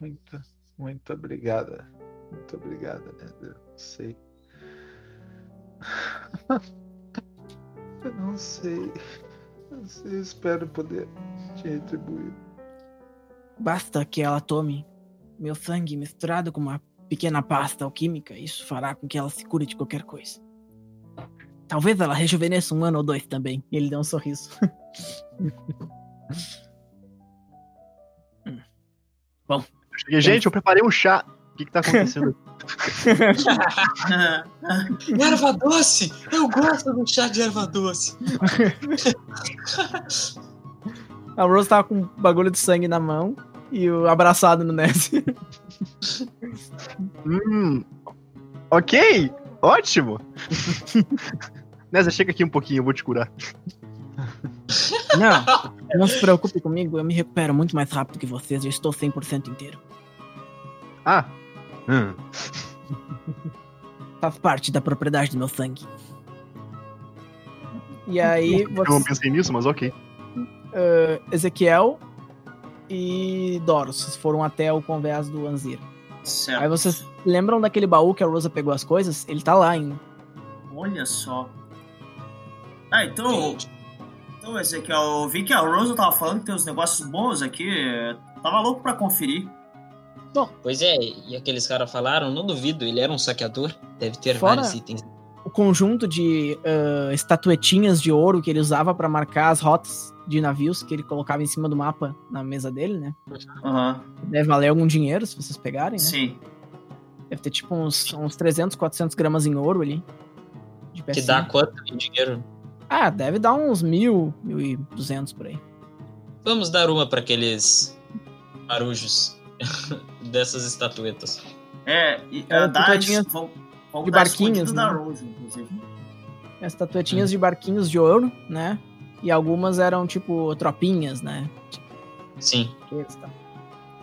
Muito, muito obrigada. Muito obrigada, né? Eu sei. Eu não sei. Eu não sei, eu espero poder te retribuir. Basta que ela tome meu sangue misturado com uma pequena pasta alquímica. Isso fará com que ela se cure de qualquer coisa. Talvez ela rejuvenesça um ano ou dois também. E ele deu um sorriso. Cheguei, gente, eu preparei um chá. O que, que tá acontecendo? Erva doce! Eu gosto do chá de erva doce. A Rose tava com um bagulho de sangue na mão e o abraçado no Ness. Hum. Ok, ótimo. Nessa, chega aqui um pouquinho, eu vou te curar. Não, não se preocupe comigo, eu me recupero muito mais rápido que vocês, eu estou 100% inteiro. Ah. Hum. Faz parte da propriedade do meu sangue. E aí, Eu não você, pensei nisso, mas ok. uh, Ezequiel e Doros foram até o convés do Anzir. Certo. Aí vocês lembram daquele baú que a Rosa pegou as coisas? Ele tá lá ainda. Olha só. Ah, então. Então, esse aqui, ó, eu vi que a Rosa tava falando que tem uns negócios bons aqui. Tava louco pra conferir. Pois é, e aqueles caras falaram, não duvido, ele era um saqueador. Deve ter Fora- vários itens. Conjunto de uh, estatuetinhas de ouro que ele usava pra marcar as rotas de navios que ele colocava em cima do mapa na mesa dele, né? Aham, Deve valer algum dinheiro se vocês pegarem, né? sim. Deve ter tipo uns, uns 300, 400 gramas em ouro ali. De Que dá quanto em dinheiro? Ah, deve dar uns mil, mil e duzentos por aí. Vamos dar uma para aqueles marujos dessas estatuetas. É, e uh, dá vão- vão de barquinhos, né? da Rose, inclusive. As estatuetinhas de barquinhos de ouro, né? E algumas eram tipo tropinhas, né? Sim.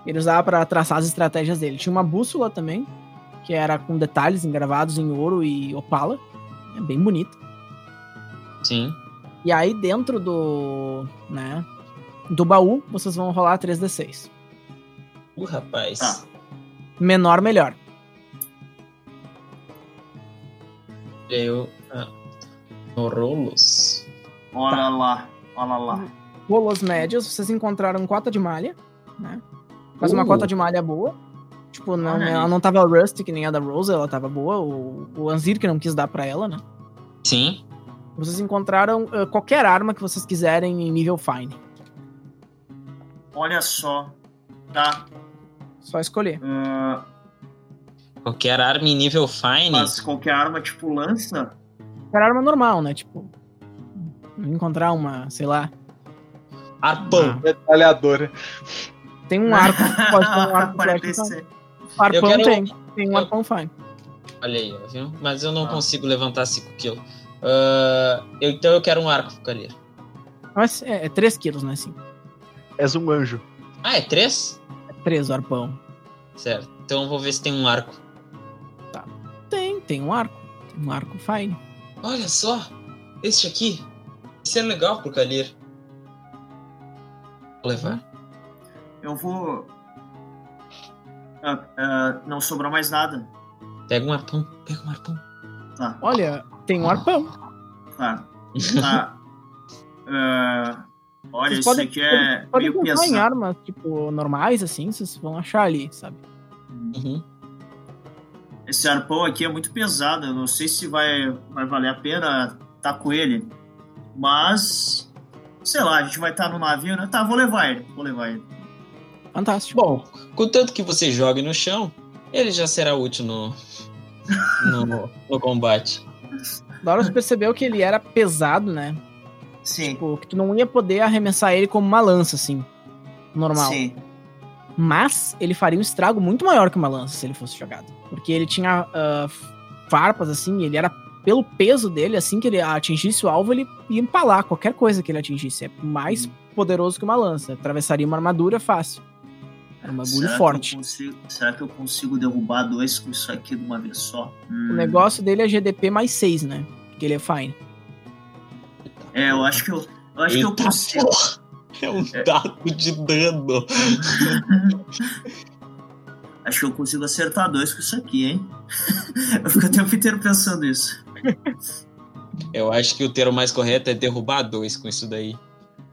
Ele usava pra traçar as estratégias dele. Tinha uma bússola também, que era com detalhes engravados em ouro e opala. É bem bonita. Sim. E aí dentro do, né, do baú, vocês vão rolar 3d6. Uh, rapaz. Tá. Menor, melhor. Eu. Ah, no rolos. Olha Tá. lá, olha lá. Rolos médios, vocês encontraram cota de malha, né? Mas uma Uh. cota de malha boa. Tipo, não, Olha aí. ela não tava rust que nem a da Rose, ela tava boa. O, o Anzir que não quis dar pra ela, né? Sim. Vocês encontraram ah, qualquer arma que vocês quiserem em nível fine. Olha só. Tá. Só escolher. ah, Qualquer arma em nível fine. mas qualquer arma tipo lança. Qualquer arma normal, né? Tipo, encontrar uma, sei lá. Arpão. Metralhadora. Tem um arco, pode ter um arco flash, então. Arpão Eu quero- tem. Tem um eu- arpão fine. Olha aí, ó, viu? Mas eu não Ah. consigo levantar 5 quilos. Ah, eu- então eu quero um arco, Calheiro. Mas é, é 3 quilos, né? Sim. És um anjo. Ah, é 3? É 3 o arpão. Certo. Então eu vou ver se tem um arco. Tem, um arco. Tem um arco fine. Olha só. Este aqui. Esse é legal pro Calheiro. Vou levar. Eu vou. Ah, ah, não sobrou mais nada. Pega um arpão. Pega um arpão. Tá, Olha, tem um arpão. tá. tá. Ah, olha, Vocês isso podem, aqui é podem meio pensar em pesado. armas, tipo, normais, assim, vocês vão achar ali, sabe? Uhum. Esse arpão aqui é muito pesado. Eu não sei se vai, vai valer a pena tá com ele. Mas. Sei lá, a gente vai estar no navio, né? Tá, vou levar ele. Vou levar ele. Fantástico. Bom, contanto que você jogue no chão, ele já será útil no, no, no combate. Doros percebeu que ele era pesado, né? Sim. Tipo, que tu não ia poder arremessar ele como uma lança, assim. Normal. Sim. Mas ele faria um estrago muito maior que uma lança se ele fosse jogado. Porque ele tinha ah, farpas, assim, ele era. Pelo peso dele, assim que ele atingisse o alvo, ele ia empalar qualquer coisa que ele atingisse. É mais poderoso que uma lança. Atravessaria uma armadura fácil. Era um bagulho Será forte. consigo- será que eu consigo derrubar dois com isso aqui de uma vez só? Hum. O negócio dele é GDP mais 6, né? Porque ele é fine. É, eu acho que eu, eu acho que eu Eita consigo. porra! É um dado de dano. Acho que eu consigo acertar dois com isso aqui, hein? eu fico o tempo inteiro pensando isso. Eu acho que o termo mais correto é derrubar dois com isso daí.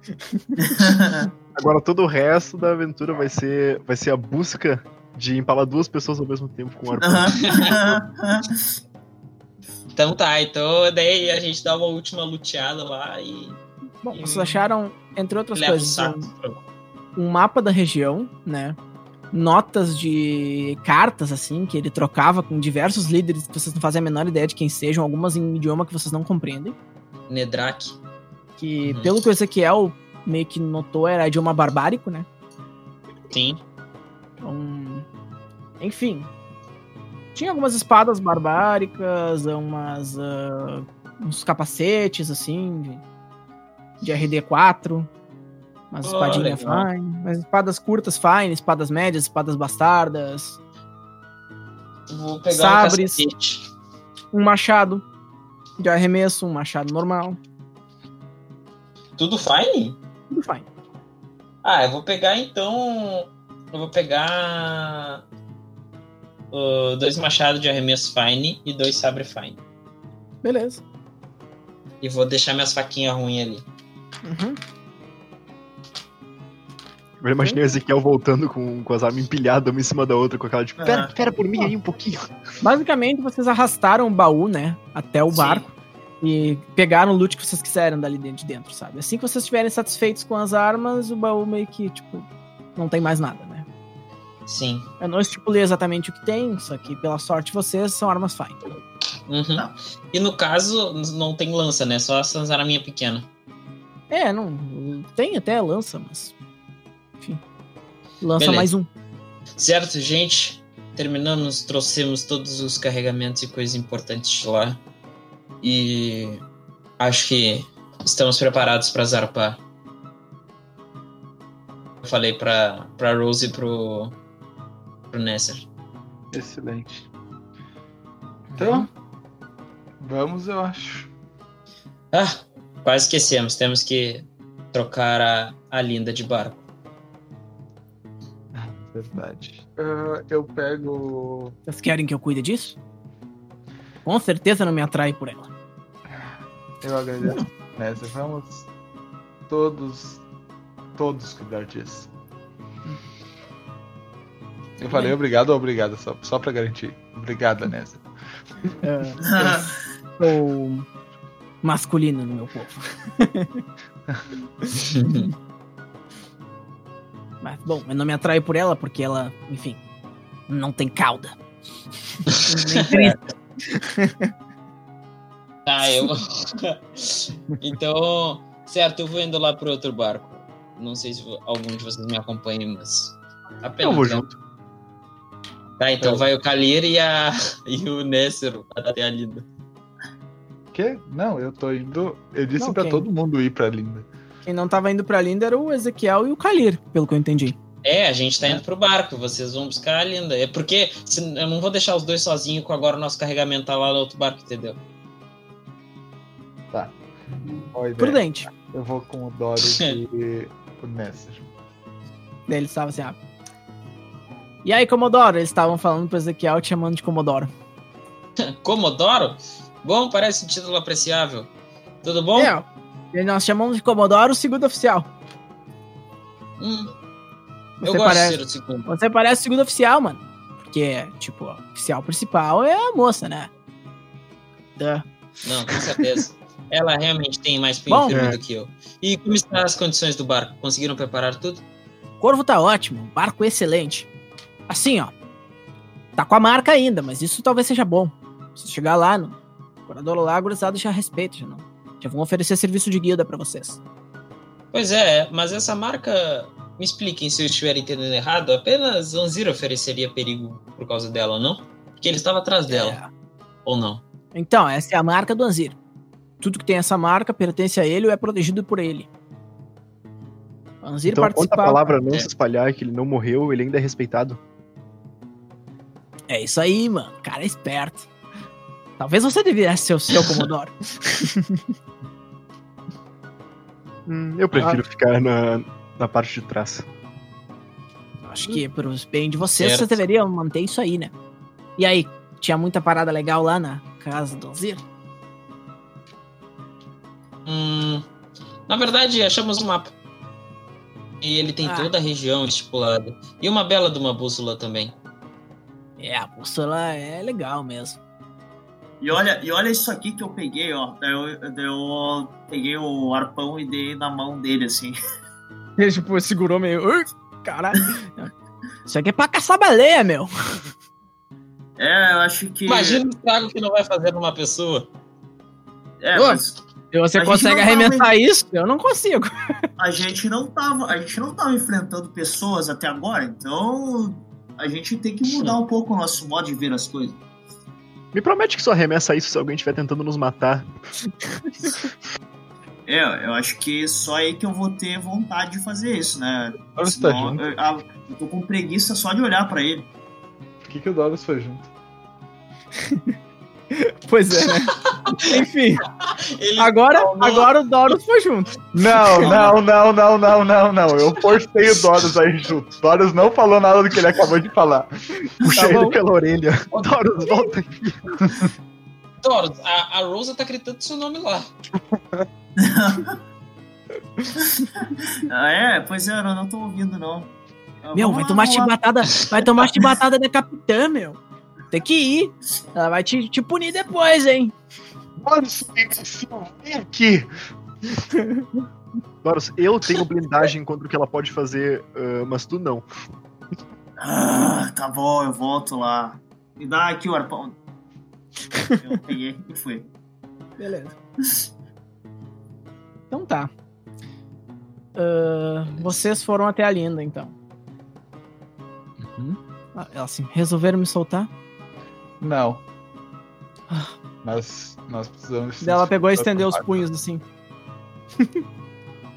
Agora todo o resto da aventura vai ser, vai ser a busca de empalar duas pessoas ao mesmo tempo com um arpão. Aham. Então tá, então daí a gente dá uma última luteada lá e. Bom, e vocês acharam, entre outras leva o coisas, um, um mapa da região, né? Notas de cartas, assim, que ele trocava com diversos líderes que vocês não fazem a menor ideia de quem sejam, algumas em idioma que vocês não compreendem. Nedrak. Que, Uhum. pelo que o Ezequiel meio que notou, era idioma barbárico, né? Sim. Então, enfim. Tinha algumas espadas barbáricas, umas. ah, uns capacetes, assim, de, de RD4. Umas Oh, espadinhas fine. Umas espadas curtas fine, espadas médias, espadas bastardas. Vou pegar Sabres. um. Um machado de arremesso, um machado normal. Tudo fine? Tudo fine. Ah, eu vou pegar então. Eu vou pegar. uh, dois machados de arremesso fine e dois sabre fine. Beleza. E vou deixar minhas faquinhas ruins ali. Uhum. Eu imaginei o Ezequiel voltando com, com as armas empilhadas uma em cima da outra, com aquela tipo, pera, Aham. pera por mim aí um pouquinho. Basicamente, vocês arrastaram o baú, né? Até o Sim. barco. E pegaram o loot que vocês quiserem dali dentro de dentro, sabe? Assim que vocês estiverem satisfeitos com as armas, o baú meio que, tipo, não tem mais nada, né? Sim. Eu não estipulei exatamente o que tem, só que pela sorte de vocês são armas fine. Uhum. E no caso, não tem lança, né? Só essas arminhas pequenas. É, não. Tem até lança, mas. Enfim. Lança Beleza. mais um. Certo, gente? Terminamos, trouxemos todos os carregamentos e coisas importantes de lá. E acho que estamos preparados para zarpar. Eu falei pra, pra Rose e pro, pro Nesser. Excelente. Então, vamos, eu acho. Ah, quase esquecemos. Temos que trocar a, a linda de barco. Verdade. Ah, eu pego. Vocês querem que eu cuide disso? Com certeza não me atrai por ela. Eu agradeço. Nessa, vamos todos. Todos cuidar disso. Eu falei obrigado ou obrigada, só, só pra garantir. Obrigada, Nessa. É, eu sou masculino no meu povo. Mas, bom, eu não me atraio por ela porque ela, enfim, não tem cauda. Nem. Tá, eu. então, certo, eu vou indo lá pro outro barco. Não sei se algum de vocês me acompanha, mas. Apenas, Eu vou né? junto. Tá, então Eu- vai o Kalir e, a... e o Nesser até a Linda. Quê? Não, eu tô indo. Eu disse Não, pra quem? todo mundo ir pra Linda. Quem não tava indo pra Linda era o Ezequiel e o Kalir, pelo que eu entendi. É, a gente tá indo pro barco, vocês vão buscar a Linda. É porque se- eu não vou deixar os dois sozinhos com agora o nosso carregamento tá lá no outro barco, entendeu? A ideia. Prudente. Eu vou com o Doris e o Nesser. Daí eles estavam assim, ah. E aí, Comodoro? Eles estavam falando pro Ezequiel te chamando de Comodoro. Comodoro? Bom, parece um título apreciável. Tudo bom? É, e nós chamamos de Comodoro o segundo oficial. Hum, eu Você gosto parece- de ser o segundo. Você parece o segundo oficial, mano. Porque, tipo, o oficial principal é a moça, né? Duh. Não, com certeza. Ela realmente tem mais Bom. punho firme É. do que eu. E como estão as condições do barco? Conseguiram preparar tudo? O Corvo tá ótimo, barco excelente. Assim, ó. Tá com a marca ainda, mas isso talvez seja bom. Se chegar lá no Corador Lago, eles já respeito, já não. Já vão oferecer serviço de guilda pra vocês. Pois é, mas essa marca, me expliquem se eu estiver entendendo errado, apenas Anzir ofereceria perigo por causa dela, não? Porque ele estava atrás dela, É. ou não? Então, essa é a marca do Anzir. Tudo que tem essa marca pertence a ele ou é protegido por ele. Anzir Então, quando a participava. palavra não É. se espalhar que ele não morreu, ele ainda é respeitado. É isso aí, mano. O cara é esperto. Talvez você devesse ser o seu Comodoro. Hum, eu prefiro ficar na, na parte de trás. Acho que pros bem de vocês, Certo. vocês deveriam manter isso aí, né? E aí, tinha muita parada legal lá na casa do Anzir? Hum, na verdade, achamos um mapa. E ele tem Ah. toda a região estipulada. E uma bela de uma bússola também. É, a bússola é legal mesmo. E olha, e olha isso aqui que eu peguei, ó. Eu, eu peguei o arpão e dei na mão dele, assim. Ele, tipo, segurou meio. "Ui, Caralho. Isso aqui é pra caçar baleia, meu. É, eu acho que. Imagina o estrago que não vai fazer numa pessoa. É, Ô, mas Se você consegue arremessar isso, eu não consigo. a gente não tava. A gente não tava enfrentando pessoas até agora, então. A gente tem que mudar um pouco o nosso modo de ver as coisas. Me promete que só arremessa isso se alguém estiver tentando nos matar. É, eu acho que só aí que eu vou ter vontade de fazer isso, né? Doros tá junto. eu, ah, eu tô com preguiça só de olhar pra ele. Por que, que o Doros foi junto? Pois é, né? Enfim, Ele agora, falou- agora o Doros foi junto. Não, não, não, não, não, não, não. Eu forcei o Doros aí junto. Doros não falou nada do que ele acabou de falar. Puxa Tá ele pela orelha. Doros, volta aqui. Doros, a, a Rosa tá gritando seu nome lá. Ah, é? Pois é, eu não tô ouvindo, não. Ah, Meu, vai tomar lá. chibatada, vai tomar chibatada da capitã, meu. Tem que ir. Ela vai te, te punir depois, hein? Doros, vem aqui. Doros, eu tenho blindagem contra o que ela pode fazer, ah, mas tu não. Ah, tá bom, eu volto lá. Me dá aqui o arpão. Eu peguei e fui. Beleza. Então tá. Ah, vocês foram até a Linda, então. Ah, Ela assim, resolveram me soltar? Não. Mas nós precisamos. Daí ela pegou e estendeu os punhos assim.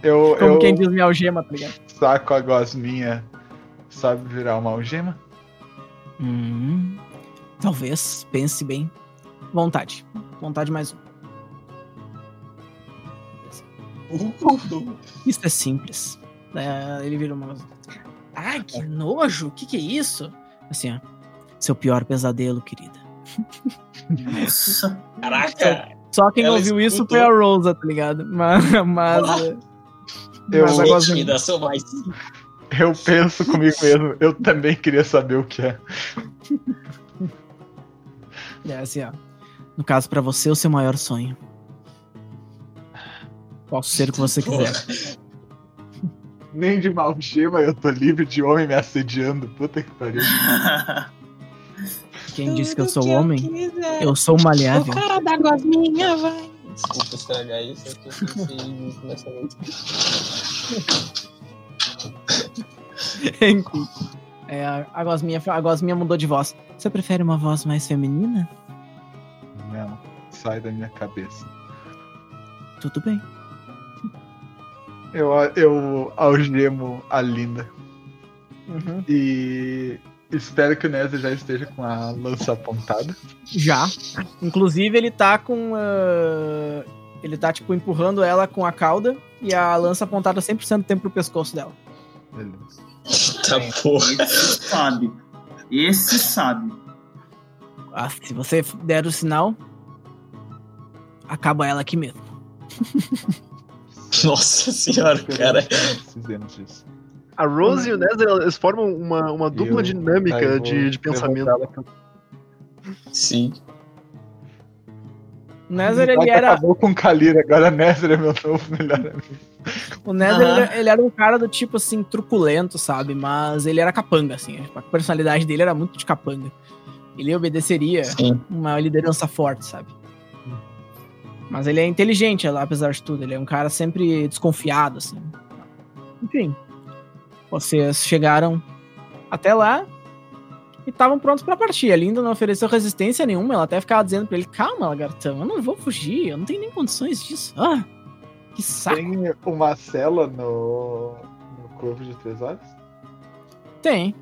Eu, Como eu quem diz minha algema, tá ligado? saco a gosminha. Sabe virar uma algema? Hum, talvez, pense bem. Vontade. Vontade mais um. Isso é simples. Daí ele vira uma. Ai, que nojo! O que, que é isso? Assim, ó. Seu pior pesadelo, querida. Nossa. Caraca! Só quem Ela ouviu isso escutou. foi a Rosa, tá ligado? Mas. mas eh, Eu, Mas agora- Intimidação mais. eu penso comigo mesmo. Eu também queria saber o que é. é assim, ó. No caso, pra você, o seu maior sonho. Posso ser o que você quiser. Nem de uma algema eu tô livre de homem me assediando. Puta que pariu. Quem disse que eu sou homem? Eu sou maleável. cara da gosminha vai. Desculpa estragar isso, que eu pensei muito nessa. Enfim. É, a, a, gosminha, a gosminha mudou de voz. Você prefere uma voz mais feminina? Não, sai da minha cabeça. Tudo bem. Eu, eu algemo a Linda. Uhum. E espero que o Neza já esteja com a lança apontada. Já. Inclusive, ele tá com. ah, ele tá, tipo, empurrando ela com a cauda e a lança apontada 100% do tempo pro pescoço dela. Beleza. Tá porra. Esse sabe. Esse sabe. Ah, se você der o sinal, acaba ela aqui mesmo. Nossa senhora, cara. Precisamos disso. A Rose e o Nezer, eles formam uma, uma dupla Eu- dinâmica de, de pensamento. pra- Sim. O Nether, ele era. Acabou com o Kalira, agora Nether é meu novo melhor amigo. O Nether, Aham. ele, ele era um cara do tipo assim, truculento, sabe? Mas ele era capanga, assim. A personalidade dele era muito de capanga. Ele obedeceria Sim. uma liderança forte, sabe? Mas ele é inteligente, apesar de tudo. Ele é um cara sempre desconfiado, assim. Enfim. Vocês chegaram até lá e estavam prontos pra partir. A Linda não ofereceu resistência nenhuma. Ela até ficava dizendo pra ele: Calma, lagartão, eu não vou fugir. Eu não tenho nem condições disso. Ah, que saco. Tem uma cela no, no Corvo de Três Olhos? Tem.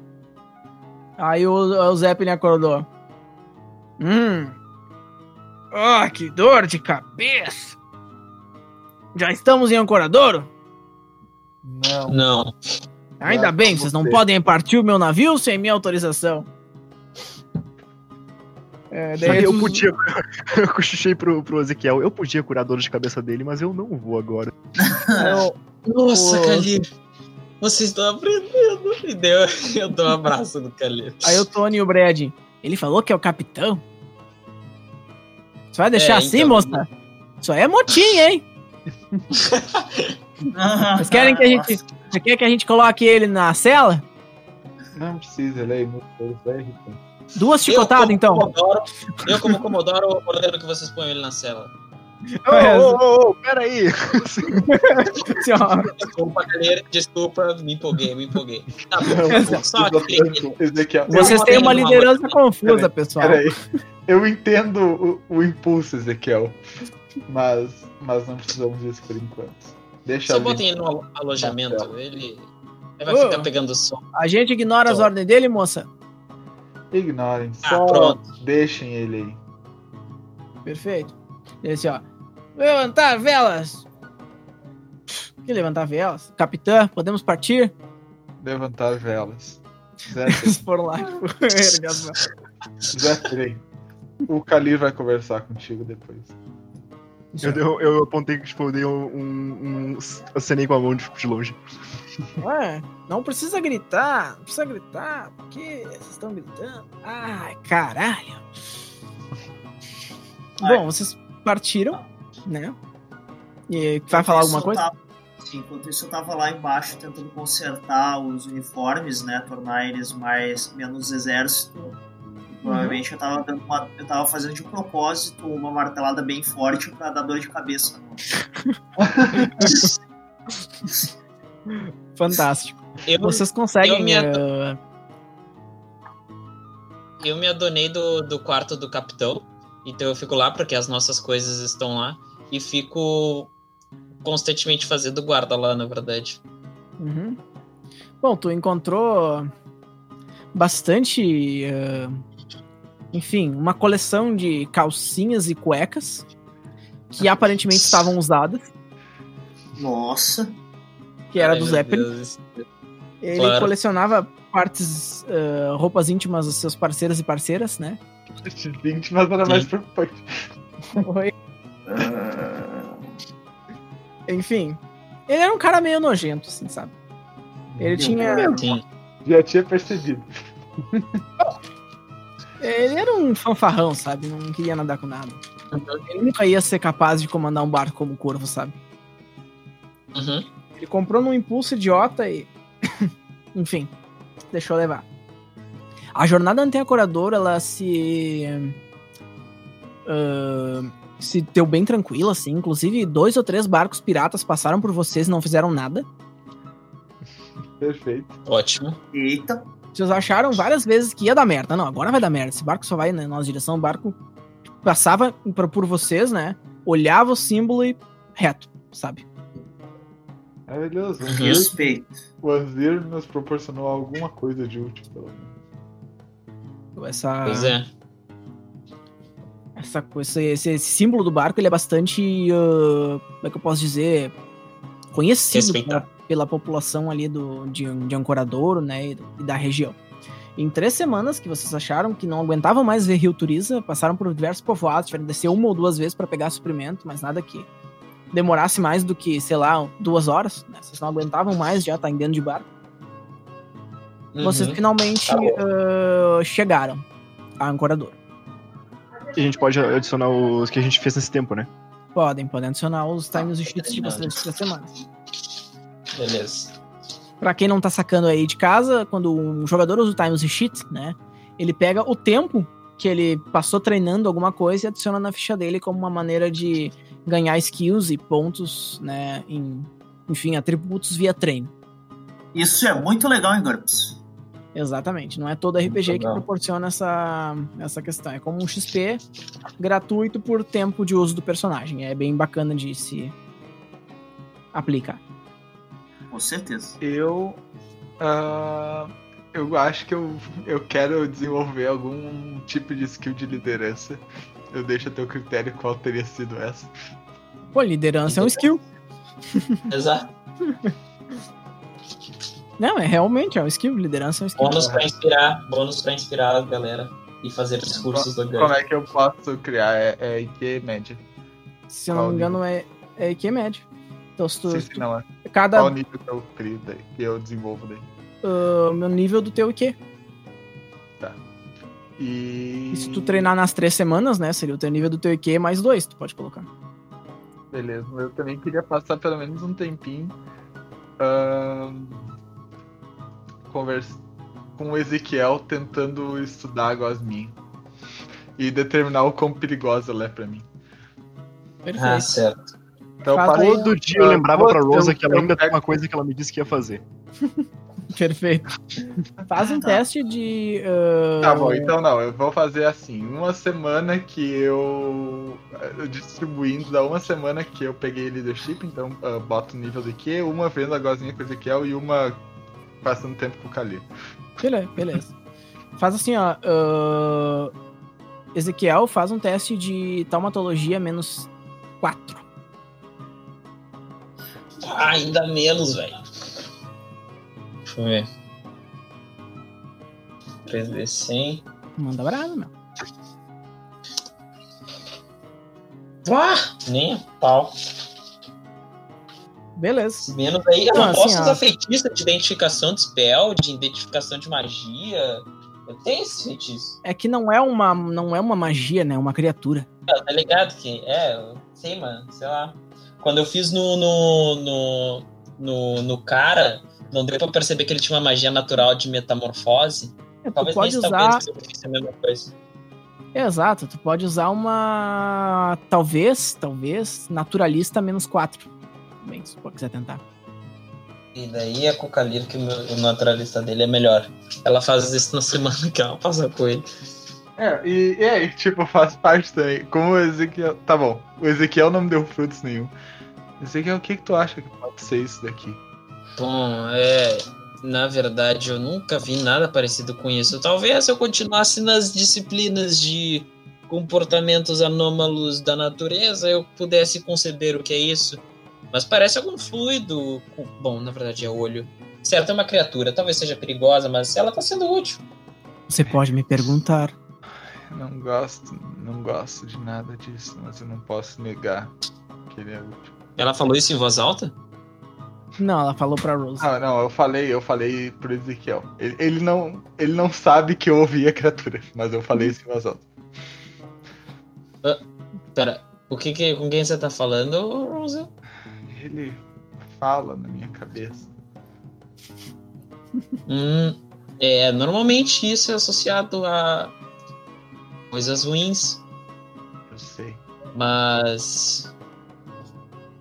Aí o, o Zeppelin acordou. Hum. Ah, que dor de cabeça. Já estamos em Ancoradouro? Não. Não. Ainda bem, vocês não podem partir o meu navio sem minha autorização. É, daí Eu os- podia. Eu cochichei pro, pro Ezequiel. Eu podia curar dor de cabeça dele, mas eu não vou agora. Nossa, Pô. Calil. Vocês estão aprendendo. E deu, eu dou um abraço no Calil. aí o Tony e o Brad. Ele falou que é o capitão? Você vai deixar É, assim, então. moça? Isso aí é motim, hein? Vocês querem que a gente. Você quer que a gente coloque ele na cela? Não precisa, ele é irritante. Duas chicotadas, então. Comodoro, eu, como Comodoro, ordeno que vocês ponham ele na cela. Ô, ô, ô, peraí. Assim. Desculpa, galera. Desculpa, me empolguei, me empolguei. Tá bom, só aquele. Ezequiel, Vocês têm uma liderança confusa, pessoal. Peraí. Eu entendo o, o impulso, Ezequiel. Mas, mas não precisamos disso por enquanto. Deixa Só botem ele no alo- alojamento. Ele, ele vai Ô. ficar pegando som. A gente ignora as Tô. ordens dele, moça. Ignorem. Ah, Só pronto. deixem ele aí. Perfeito. Esse, ó. Levantar velas. Que levantar velas? Capitã, podemos partir? Levantar velas. Zé, Eles foram lá. as. Zé Trem. O Kalir vai conversar contigo depois. Eu, eu, eu apontei que, tipo, eu dei um, um, um. Acenei com a mão de, de longe. Ué, não precisa gritar. Não precisa gritar. Por que vocês estão gritando? Ai, caralho. Ai. Bom, vocês partiram, né? E vai falar alguma coisa? tava- sim, enquanto isso, eu tava lá embaixo tentando consertar os uniformes, né? Tornar eles mais menos exército. Provavelmente eu tava dando uma, eu tava fazendo de propósito uma martelada bem forte pra dar dor de cabeça. Fantástico. Eu, Vocês conseguem. eu me ado- eh, eu me adonei do, do quarto do capitão. Então eu fico lá porque as nossas coisas estão lá. E fico constantemente fazendo guarda lá, na verdade. Uhum. Bom, tu encontrou bastante. eh, enfim, uma coleção de calcinhas e cuecas que aparentemente estavam usadas, Nossa, que era Ai, do meu Zeppelin. Deus. Ele Claro. colecionava partes, eh, roupas íntimas dos seus parceiros e parceiras, né? 20, mas nada mais preocupante. Enfim, ele era um cara meio nojento, assim, sabe? Ele tinha. Sim. Já tinha percebido. Ele era um fanfarrão, sabe? Não queria nadar com nada. Ele nunca ia ser capaz de comandar um barco como o Corvo, sabe? Uhum. Ele comprou num impulso idiota e. Enfim, deixou levar. A jornada anteacoradora, ela se. ah, se deu bem tranquila, assim. Inclusive, dois ou três barcos piratas passaram por vocês e não fizeram nada. Perfeito. Ótimo. eita. Vocês acharam várias vezes que ia dar merda. Não, agora vai dar merda. Esse barco só vai na nossa direção. O barco passava por, por vocês, né? Olhava o símbolo e reto, sabe? Maravilhoso. Uhum. Respeito. O Azir nos proporcionou alguma coisa de útil, pelo menos. Essa, Pois é. essa coisa, esse, esse símbolo do barco, ele é bastante, ah, como é que eu posso dizer, conhecido Respeitado. pela, pela população ali do, de, de Ancoradouro, né, e, e da região. Em três semanas que vocês acharam que não aguentavam mais ver Rio Turiza, passaram por diversos povoados, tiveram que descer uma ou duas vezes para pegar suprimento, mas nada que demorasse mais do que, sei lá, duas horas, né? Vocês não aguentavam mais já estar em dentro de barco. Vocês Uhum. finalmente ah, chegaram a Ancoradouro. E a gente pode adicionar os que a gente fez nesse tempo, né? Podem, podem adicionar os times e cheats de vocês três semanas. Beleza. Pra quem não tá sacando aí de casa, quando um jogador usa o times e cheat, né? Ele pega o tempo que ele passou treinando alguma coisa e adiciona na ficha dele como uma maneira de ganhar skills e pontos, né? Em, enfim, atributos via treino. Isso é muito legal, hein, GURPS? Exatamente. Não é todo RPG que proporciona essa, essa questão. É como um XP gratuito por tempo de uso do personagem. É bem bacana de se aplicar. Com certeza. Eu. ah, eu acho que eu, eu quero desenvolver algum tipo de skill de liderança. Eu deixo a teu critério qual teria sido essa. Pô, liderança é um skill. Exato. Não, é realmente, é um skill. Liderança é um skill. Bônus pra inspirar. Bônus pra inspirar a galera. E fazer discursos do Como é que eu posso criar? É, é que média? Se eu não me engano, é, é IQ médio. Então, se tu, sim, não é. cada Qual nível que eu crio daí? Que eu desenvolvo daí? ah, meu nível do teu IQ. E... E se tu treinar nas três semanas, né? Seria o teu nível do teu IQ mais dois, tu pode colocar. Beleza, eu também queria passar pelo menos um tempinho ahn, convers... com o Ezequiel tentando estudar a Gosmin e determinar o quão perigosa ela é pra mim. Perfeito. Ah, certo. Então, Faz eu aí, Todo dia eu lembrava pra Rosa que ela ainda tem uma coisa que ela me disse que ia fazer. Perfeito. Faz um Tá. teste de. ah, Tá bom, então não, eu vou fazer assim, uma semana que eu, distribuindo, da uma semana que eu peguei leadership, então ah, boto o nível do Q, uma vendo a gozinha com o Ezequiel e uma passando tempo com o Kali. Beleza, beleza. Faz assim, ó. ah, Ezequiel faz um teste de taumatologia menos 4. Ainda menos, velho. Deixa eu ver. 3D100. Manda brado, meu. Ah, nem a pau. Beleza. Menos aí. Eu Não, não assim, posso ó. usar feitiço de identificação de spell, de identificação de magia. Eu tenho esse feitiço. É que não é uma, não é uma magia, né? É uma criatura. Ah, Tá ligado que é, sei, mano, sei lá. Quando eu fiz no no, no, no, no cara, não deu pra perceber que ele tinha uma magia natural de metamorfose. É, Talvez pode nesse usar. talvez a mesma coisa. Exato, tu pode usar uma. Talvez, talvez, naturalista menos 4. Bem, se tu quiser tentar. E daí Cocalir, que o, meu- o naturalista dele é melhor. Ela faz isso na semana que ela passa com ele. É, e, e aí, tipo, faz parte também. Como o Ezequiel. Tá bom, o Ezequiel não me deu frutos nenhum. Ezequiel, o que, que tu acha que pode ser isso daqui? Bom, é. Na verdade, eu nunca vi nada parecido com isso. Talvez eu continuasse nas disciplinas de comportamentos anômalos da natureza, eu pudesse conceber o que é isso. Mas parece algum fluido. com- Bom, na verdade é olho. Certo, é uma criatura. Talvez seja perigosa, mas ela tá sendo útil. Você pode me perguntar. Não gosto, não gosto de nada disso, mas eu não posso negar que ele é útil. Ela falou isso em voz alta? Não, ela falou pra Rose. Ah, não, eu falei, eu falei pro Ezequiel. Ele, ele não, ele não sabe que eu ouvi a criatura, mas eu falei isso em voz alta. Pera, o que que, com quem você tá falando, Rose? Ele fala na minha cabeça. Hum, é, normalmente isso é associado a coisas ruins, Eu sei. mas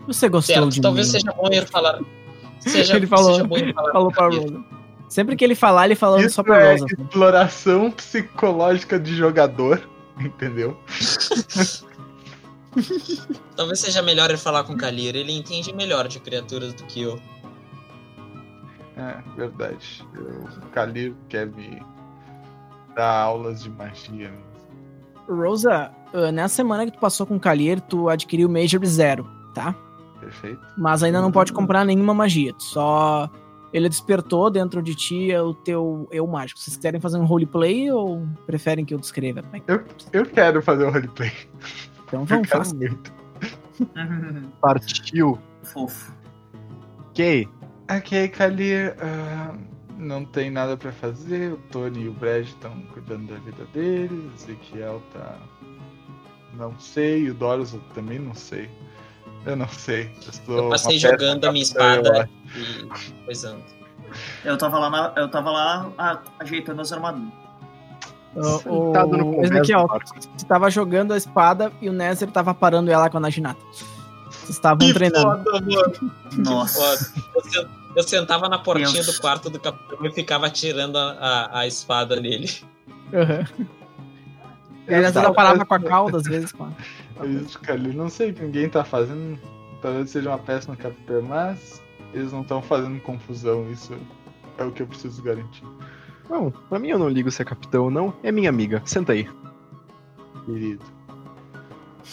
Você gostou certo, de talvez mim? seja bom ir falar. Seja, Ele falou- seja bom ir falar Falou pra ele. Rose. Sempre que ele falar, ele falando Isso só pra é assim. exploração psicológica de jogador, entendeu? Talvez seja melhor ir falar com o Kalir, ele entende melhor de criaturas do que eu. É, verdade. Eu- O Kalir quer me dar aulas de magia. Rosa, ah, nessa semana que tu passou com o Kalir, tu adquiriu Major Zero, tá? Perfeito? Mas ainda não pode comprar nenhuma magia. tu Só ele despertou dentro de ti o teu eu mágico. Vocês querem fazer um roleplay ou preferem que eu descreva? É que- Eu quero fazer um roleplay. Então Eu vamos, muito. Partiu. Fofo. Ok. Ok, Kalir, ah, não tem nada pra fazer. O Tony e o Brad estão cuidando da vida deles. O Ezequiel tá. Não sei. O Doros eu também não sei. Eu não sei. Eu, Eu passei jogando a minha espada e coisando. Eu tava lá, na- eu tava lá a- ajeitando as armaduras. O, no o convés Ezequiel, você tava jogando a espada e o Nézer tava parando ela com a Naginata. Vocês estavam treinando. foda, mano. Nossa. Foda. Eu sentava na portinha Deus. do quarto do capitão e ficava atirando a, a, a espada nele. Uhum. Ele às vezes ela parava com a cauda, às vezes com a... É Isso, Kalir. Não sei o que ninguém tá fazendo. Talvez seja uma péssima capitã, mas eles não estão fazendo confusão. Isso é o que eu preciso garantir. Não, pra mim eu não ligo se é capitão ou não. É minha amiga. Senta aí. Querido.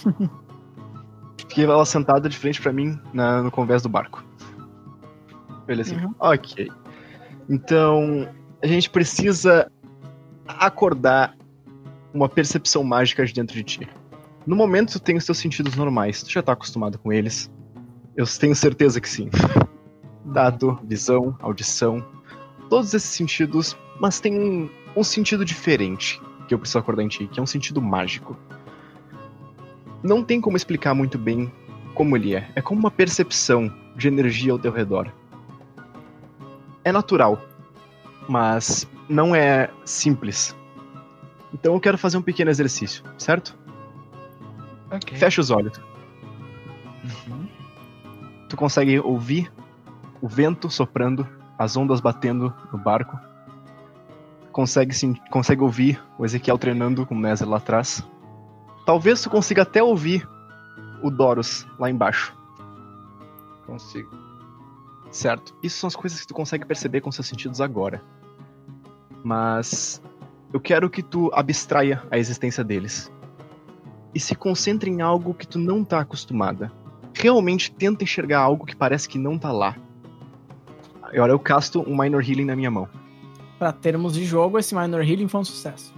Fiquei ela sentada de frente pra mim na- no convés do barco. Ele assim, Uhum. ok. Então, a gente precisa acordar uma percepção mágica de dentro de ti. No momento tu tem os teus sentidos normais, tu já tá acostumado com eles. Eu tenho certeza que sim. Tato, visão, audição, todos esses sentidos, mas tem um, um sentido diferente. que eu preciso acordar em ti, que é um sentido mágico. Não tem como explicar muito bem como ele é. É como uma percepção de energia ao teu redor. É natural, mas não é simples. Então eu quero fazer um pequeno exercício, certo? Ok. Fecha os olhos. Uhum. Tu consegue ouvir o vento soprando, as ondas batendo no barco. Consegue, sim, consegue ouvir o Ezequiel treinando com o Nezer lá atrás. Talvez tu consiga até ouvir o Doros lá embaixo, Consigo. Certo? Isso são as coisas que tu consegue perceber com seus sentidos agora. Mas eu quero que tu abstraia a existência deles e se concentre em algo que tu não tá acostumada. Realmente tenta enxergar algo que parece que não tá lá. Agora eu casto um Minor Healing na minha mão, Pra termos de jogo, esse Minor Healing foi um sucesso.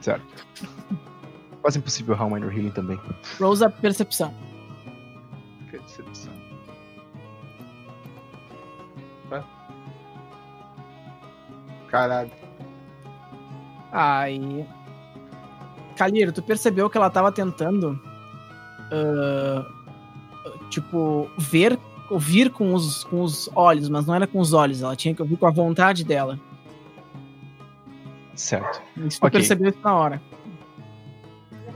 certo? Quase impossível errar um Minor Healing também. Rosa, percepção. Percepção. Caralho. Aí. Calheiro, tu percebeu que ela tava tentando. ah, tipo, ver. Ouvir com os, com os olhos, mas não era com os olhos, ela tinha que ouvir com a vontade dela. Certo. Isso tu Ok. percebeu isso na hora.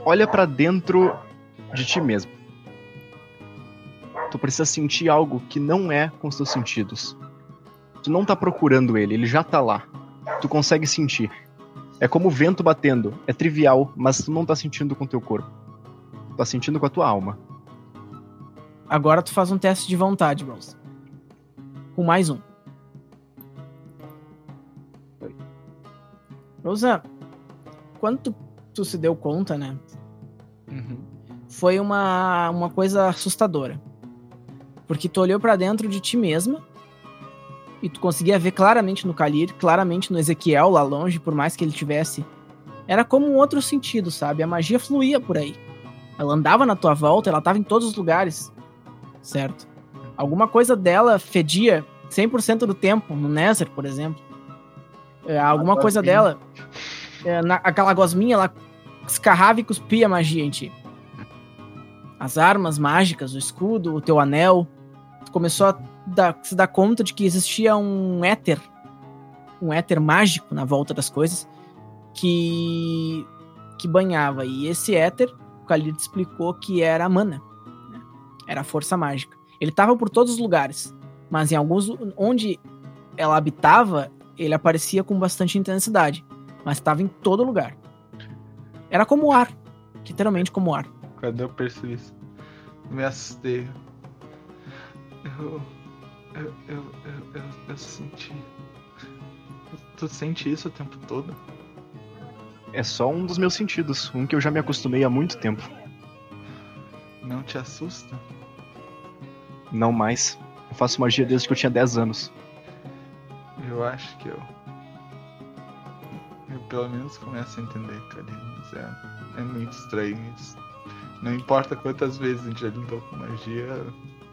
Olha pra dentro de ti mesmo. Tu precisa sentir algo que não é com os teus sentidos. Tu não tá procurando ele, ele já tá lá. Tu consegue sentir. É como o vento batendo. É trivial, mas tu não tá sentindo com o teu corpo. Tu tá sentindo com a tua alma. Agora tu faz um teste de vontade, Rose. Com mais um. Rosa, quando tu, tu se deu conta, né? Uhum. Foi uma, uma coisa assustadora. Porque tu olhou pra dentro de ti mesma e tu conseguia ver claramente no Kalir, claramente no Ezequiel lá longe, por mais que ele tivesse. Era como um outro sentido, sabe? A magia fluía por aí. Ela andava na tua volta, ela tava em todos os lugares. Certo? Alguma coisa dela fedia 100% do tempo, no Nether, por exemplo. É, alguma coisa dela. é, na- aquela gosminha, ela escarrava e cuspia magia em ti. As armas mágicas, o escudo, o teu anel. Tu começou a dar- se dar conta de que existia um éter. Um éter mágico na volta das coisas. Que. que banhava. E esse éter, o Khalid explicou que era a mana. né? Era a força mágica. Ele estava por todos os lugares. Mas em alguns. onde ela habitava, ele aparecia com bastante intensidade. Mas estava em todo lugar. Era como o ar. Literalmente como o ar. Quando eu percebi isso, me assustei. Eu. Eu. Eu. Eu, eu, senti. Tu sente isso o tempo todo? É só um dos meus sentidos, um que eu já me acostumei há muito tempo. Não te assusta? Não mais. Eu faço magia desde que eu tinha 10 anos. Eu acho que eu. Eu pelo menos começo a entender. Mas é, é muito estranho isso. Não importa quantas vezes a gente já lidou com magia,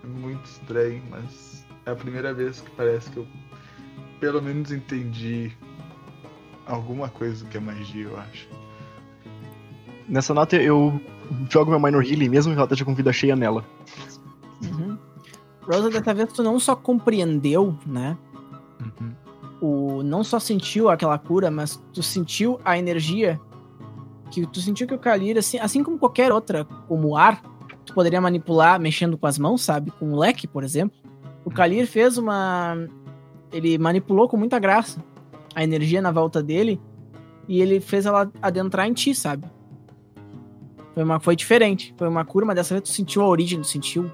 é muito estranho, mas é a primeira vez que parece que eu pelo menos entendi alguma coisa do que é magia, eu acho. Nessa nota eu jogo meu Minor Healing, mesmo que ela esteja com vida cheia nela. Uhum. Rosa, dessa vez tu não só compreendeu, né? Uhum. O, não só sentiu aquela cura, mas tu sentiu a energia que tu sentiu que o Kalir, assim, assim como qualquer outra, como o ar, tu poderia manipular mexendo com as mãos, sabe? Com o leque, por exemplo. O Kalir fez uma. Ele manipulou com muita graça a energia na volta dele e ele fez ela adentrar em ti, sabe? Foi, uma, foi diferente. Foi uma cura, mas dessa vez tu sentiu a origem, tu sentiu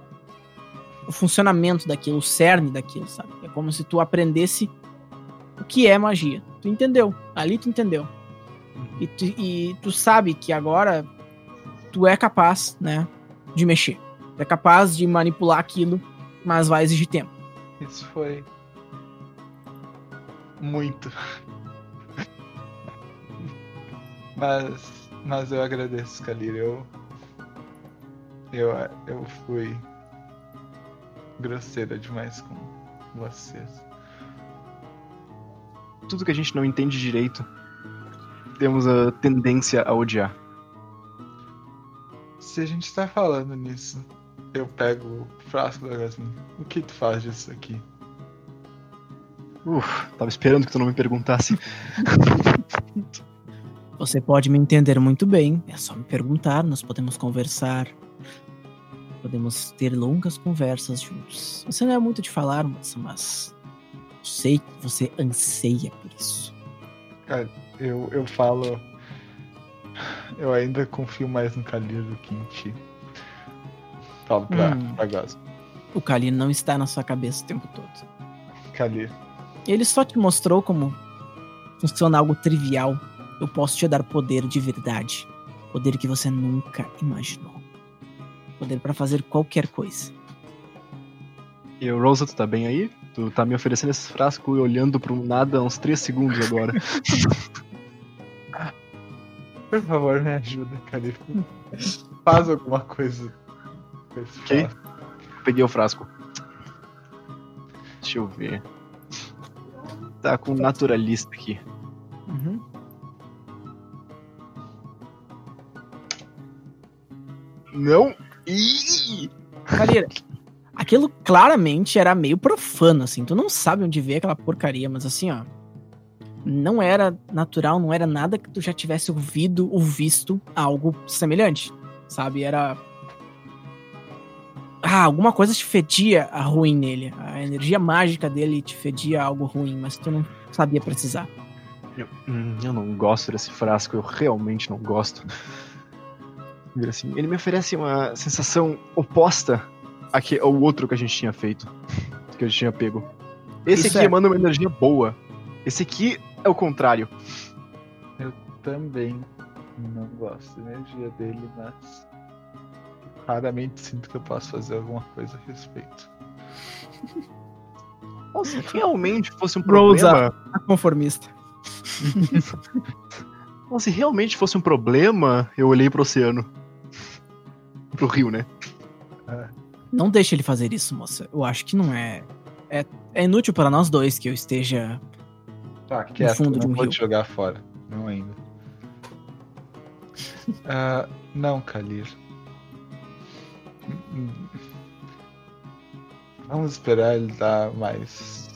o funcionamento daquilo, o cerne daquilo, sabe? É como se tu aprendesse o que é magia. Tu entendeu. Ali tu entendeu. E tu, e tu sabe que agora tu é capaz, né, de mexer. Tu é capaz de manipular aquilo, mas vai exigir tempo. Isso foi. Muito. mas. Mas eu agradeço, Kalir. Eu. Eu, eu fui. grosseira demais com vocês. Tudo que a gente não entende direito temos a tendência a odiar. Se a gente tá falando nisso, eu pego o frasco da Gasmin. O que tu faz disso aqui? Uf, tava esperando que tu não me perguntasse. Você pode me entender muito bem. É só me perguntar, nós podemos conversar. Podemos ter longas conversas juntos. Você não é muito de falar, moça, mas eu sei que você anseia por isso. Cara, eu, eu falo. Eu ainda confio mais no Kalir do que em ti. Falo pra, Hum. pra Gas. O Kalir não está na sua cabeça o tempo todo. Kalir, Ele só te mostrou como funciona algo trivial. Eu posso te dar poder de verdade. Poder que você nunca imaginou. Poder pra fazer qualquer coisa. E o Rosa, tu tá bem aí? Tu tá me oferecendo esse frasco e olhando pro nada há uns 3 segundos agora. por favor, me ajuda, Kalir. Faz alguma coisa frasco. Peguei o frasco. Deixa eu ver. Tá com naturalista aqui. Uhum. Não! Ih! Kalira, aquilo claramente era meio profano, assim. Tu não sabe onde veio aquela porcaria, mas assim, ó. Não era natural, não era nada que tu já tivesse ouvido ou visto algo semelhante, sabe? Era. Ah, alguma coisa te fedia a ruim nele. A energia mágica dele te fedia algo ruim, mas tu não sabia precisar. Eu, hum, eu não gosto desse frasco, eu realmente não gosto. Assim, ele me oferece uma sensação oposta a que- ao outro que a gente tinha feito. Que a gente tinha pego. Esse Isso aqui é. emana uma energia boa. Esse aqui é o contrário. Também não gosto da energia dele, mas raramente sinto que eu posso fazer alguma coisa a respeito. Bom, se realmente fosse um Rosa. problema. A conformista. Bom, se realmente fosse um problema, eu olhei pro oceano. Pro rio, né? Não deixe ele fazer isso, moça. Eu acho que não é. É, é inútil para nós dois que eu esteja Tá, quieto, fundo não de um vou rio. te jogar fora. Não ainda. Ah, não, Kalir. Vamos esperar ele dar mais.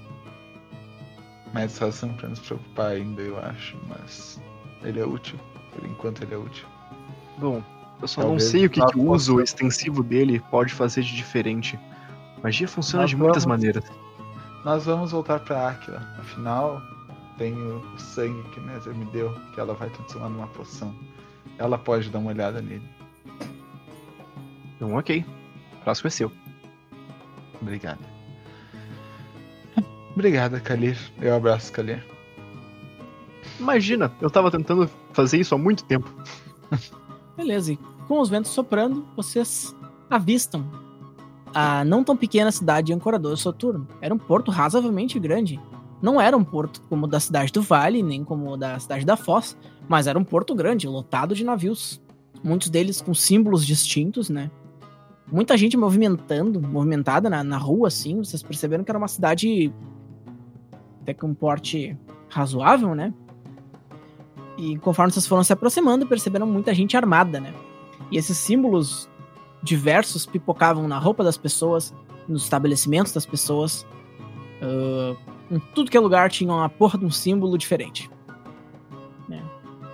Mais razão pra nos preocupar ainda, eu acho. Mas ele é útil. Por enquanto ele é útil. Bom, eu só Talvez não sei o que, que o uso possamos- extensivo dele pode fazer de diferente. Magia funciona Nós de muitas vamos- maneiras. Nós vamos voltar pra Aquila. Afinal, tenho o sangue que Nether me deu, que ela vai transformar numa poção. Ela pode dar uma olhada nele. Então, ok. O frasco é seu. Obrigado. Obrigada, Kalir. Eu abraço, Kalir. Imagina, eu tava tentando fazer isso há muito tempo. Beleza, e com os ventos soprando, vocês avistam a não tão pequena cidade de Ancorador Soturno. Era um porto razoavelmente grande. Não era um porto como o da cidade do Vale, nem como o da cidade da Foz, mas era um porto grande, lotado de navios. Muitos deles com símbolos distintos, né? Muita gente movimentando, movimentada na, na rua, assim. Vocês perceberam que era uma cidade até com um porte razoável, né? E conforme vocês foram se aproximando, perceberam muita gente armada, né? E esses símbolos diversos pipocavam na roupa das pessoas, nos estabelecimentos das pessoas. ah, em tudo que é lugar tinha uma porra de um símbolo diferente. né?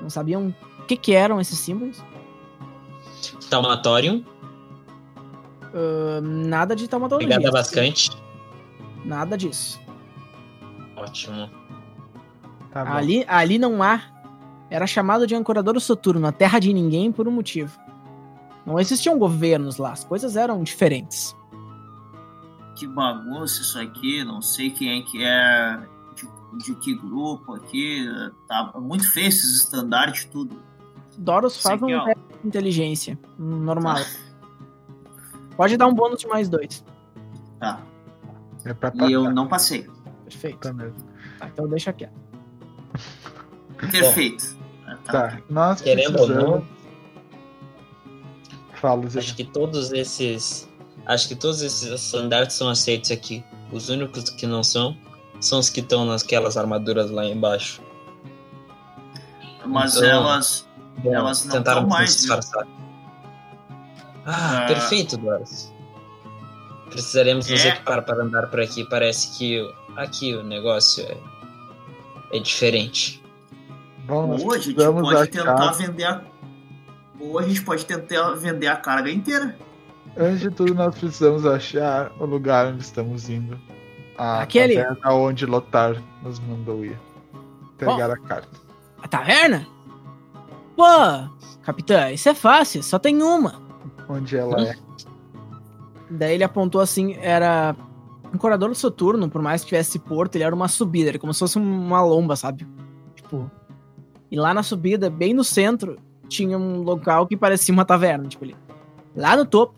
Não sabiam o que, que eram esses símbolos. Taumatorium, Ah, nada de taumatologia. pegada bascante. Nada disso. Ótimo. Tá bom. Ali, ali não há. Era chamado de Ancorador Soturno, a terra de ninguém por um motivo. Não existiam governos lá, as coisas eram diferentes. Que bagunça isso aqui, não sei quem é que é, de, de que grupo aqui. Tá muito feio esses estandartes tudo. Doros faz um de inteligência. Normal. Pode dar um bônus de mais dois. Tá. É pra E eu não passei. Perfeito. Tá mesmo. Tá, então deixa quieto. Perfeito. Tá, nós Querendo ou precisamos... não, Fala, Zé. acho que todos esses. Acho que todos esses estandartes são aceitos aqui. Os únicos que não são são os que estão naquelas armaduras lá embaixo. Mas Então, elas. Bom, Elas não tentaram mais, viu? disfarçar. Ah, Ah. perfeito, Doris. Precisaremos nos É. equipar para andar por aqui. Parece que aqui o negócio é, é diferente. Bom, Ou a gente pode achar- tentar vender a. Ou a gente pode tentar vender a carga inteira. Antes de tudo, nós precisamos achar o lugar onde estamos indo. A Aquele- taverna onde Lotar nos mandou ir. Pegar a carta. A taverna? Pô, capitã, isso é fácil, só tem uma. Onde ela é. Daí ele apontou assim, era um corredor soturno, por mais que tivesse porto, ele era uma subida, era como se fosse uma lomba, sabe? Tipo. E lá na subida, bem no centro, tinha um local que parecia uma taverna, tipo ali. Lá no topo.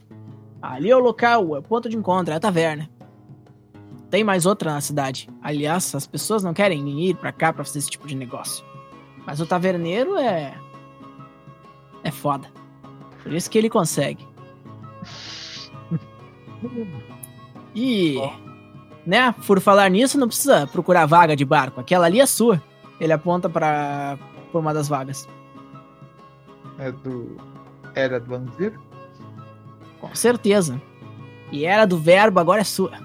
Ali é o local, é o ponto de encontro, é a taverna. Tem mais outra na cidade. Aliás, as pessoas não querem ir pra cá pra fazer esse tipo de negócio. Mas o taverneiro é. É foda. Por isso que ele consegue. E. Né, por falar nisso, não precisa procurar vaga de barco. Aquela ali é sua. Ele aponta pra, pra uma das vagas. É do. Era do Anzir? Com certeza. E era do verbo, agora é sua.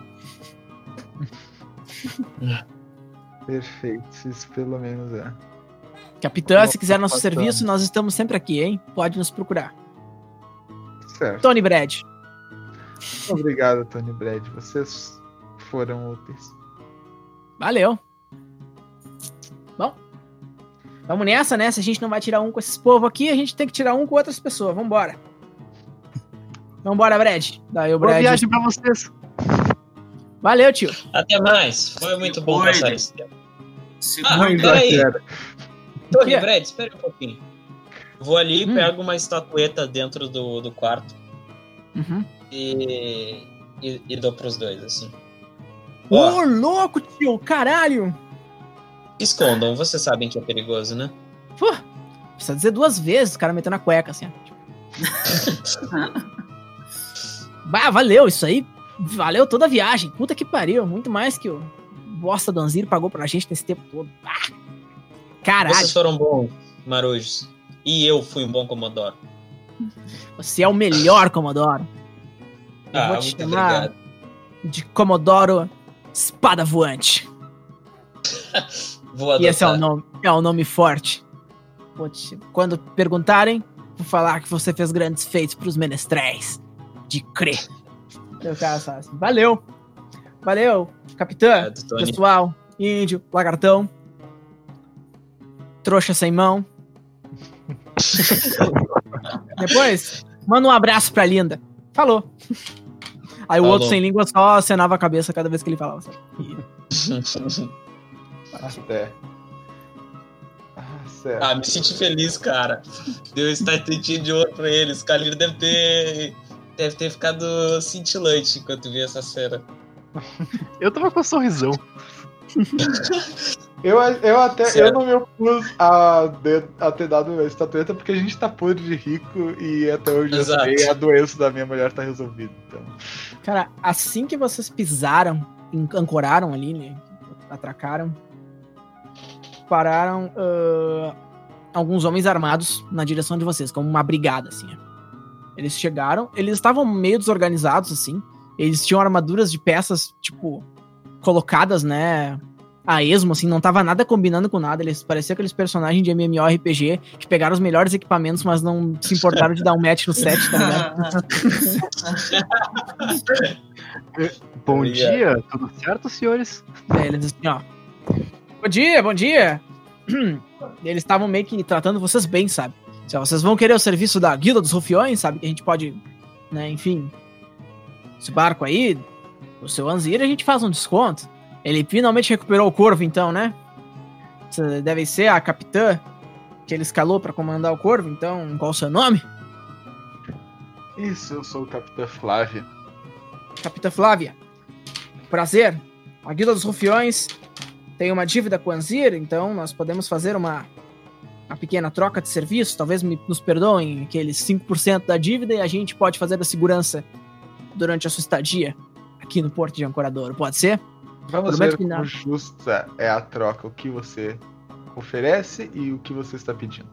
Perfeito, isso pelo menos é. Capitã, se quiser nosso passando. serviço, nós estamos sempre aqui, hein? Pode nos procurar. Certo. Tony Brad. Obrigado, Tony Brad. Vocês foram úteis. Valeu. Bom. Vamos nessa, né? Se a gente não vai tirar um com esses povos aqui, a gente tem que tirar um com outras pessoas. Vambora. Vambora, Brad. Daí o Boa Brad. viagem pra vocês. Valeu, tio. Até mais. Foi muito bom Cuide. passar esse tempo. Se Ah, peraí. Era. Tony? Brad, espera um pouquinho. Vou ali, Hum. pego uma estatueta dentro do, do quarto Uhum. e, e, e dou pros dois, assim. Ô, Ó, louco, tio. Caralho. escondam, vocês sabem que é perigoso, né? Pô, precisa dizer duas vezes, o cara metendo a cueca, assim. ó. bah, valeu, isso aí. Valeu toda a viagem. Puta que pariu. Muito mais que o bosta do Anzir pagou pra gente nesse tempo todo. Ah, caralho, Vocês foram bons, marujos. E eu fui um bom comodoro. você é o melhor Comodoro. Eu Ah, vou te chamar obrigado. de Comodoro Espada Voante. Vou adotar. E esse é o nome, é o nome forte. Te- Quando perguntarem, vou falar que você fez grandes feitos pros menestréis. De crer. Meu cara sabe assim, Valeu. Valeu, capitã, Tony. pessoal, índio, lagartão. Trouxa sem mão. Depois, manda um abraço pra Linda. Falou. Aí o Falou. outro sem língua só acenava a cabeça cada vez que ele falava. sabe? Até. Ah, certo. ah, me senti feliz, cara. Deu estatística de ouro pra eles. O Kalir deve ter. Deve ter ficado cintilante enquanto via essa cena. Eu tava com um sorrisão. Eu, eu até eu Certo. não me opus a, a ter dado a estatueta porque a gente tá podre de rico e até hoje eu sei a doença da minha mulher tá resolvida. Então. Cara, assim que vocês pisaram, ancoraram ali, né? Atracaram. Pararam ah, alguns homens armados na direção de vocês, como uma brigada, assim. Eles chegaram, eles estavam meio desorganizados, assim. Eles tinham armaduras de peças, tipo, colocadas, né? A esmo, assim, não tava nada combinando com nada. Eles pareciam aqueles personagens de MMORPG que pegaram os melhores equipamentos, mas não se importaram de dar um match no set, tá ligado? Bom dia, tudo certo, senhores? Daí eles assim, ó. Bom dia, bom dia. E Eles estavam meio que tratando vocês bem, sabe? Se vocês vão querer o serviço da Guilda dos Rufiões, sabe? Que a gente pode, né, enfim. Esse barco aí, o seu Anzir, a gente faz um desconto. Ele finalmente recuperou o corvo, então, né? Você deve ser a capitã que ele escalou pra comandar o corvo, então, qual o seu nome? Isso, eu sou o Capitão Flávia. Capitã Flávia. Prazer. A Guilda dos Rufiões tem uma dívida com Anzir, então nós podemos fazer uma, uma pequena troca de serviço. Talvez me- nos perdoem aqueles 5% da dívida e a gente pode fazer a segurança durante a sua estadia aqui no Porto de Ancoradouro. Pode ser? Vamos Prometo ver como justa é a troca, o que você oferece e o que você está pedindo.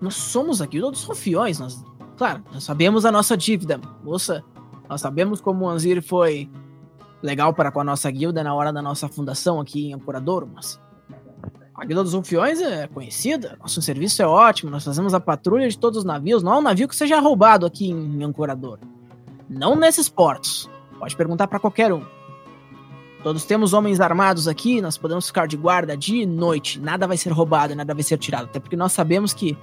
Nós somos a guilda dos Rofiões. Nós, claro, nós sabemos a nossa dívida, moça. Nós sabemos como o Anzir foi legal para com a nossa guilda na hora da nossa fundação aqui em Ancoradouro, mas a Guilda dos Rufiões é conhecida, nosso serviço é ótimo, nós fazemos a patrulha de todos os navios, não há um navio que seja roubado aqui em Ancoradouro. Não nesses portos. Pode perguntar para qualquer um. Todos temos homens armados aqui, nós podemos ficar de guarda dia e noite. Nada vai ser roubado, nada vai ser tirado. Até porque nós sabemos que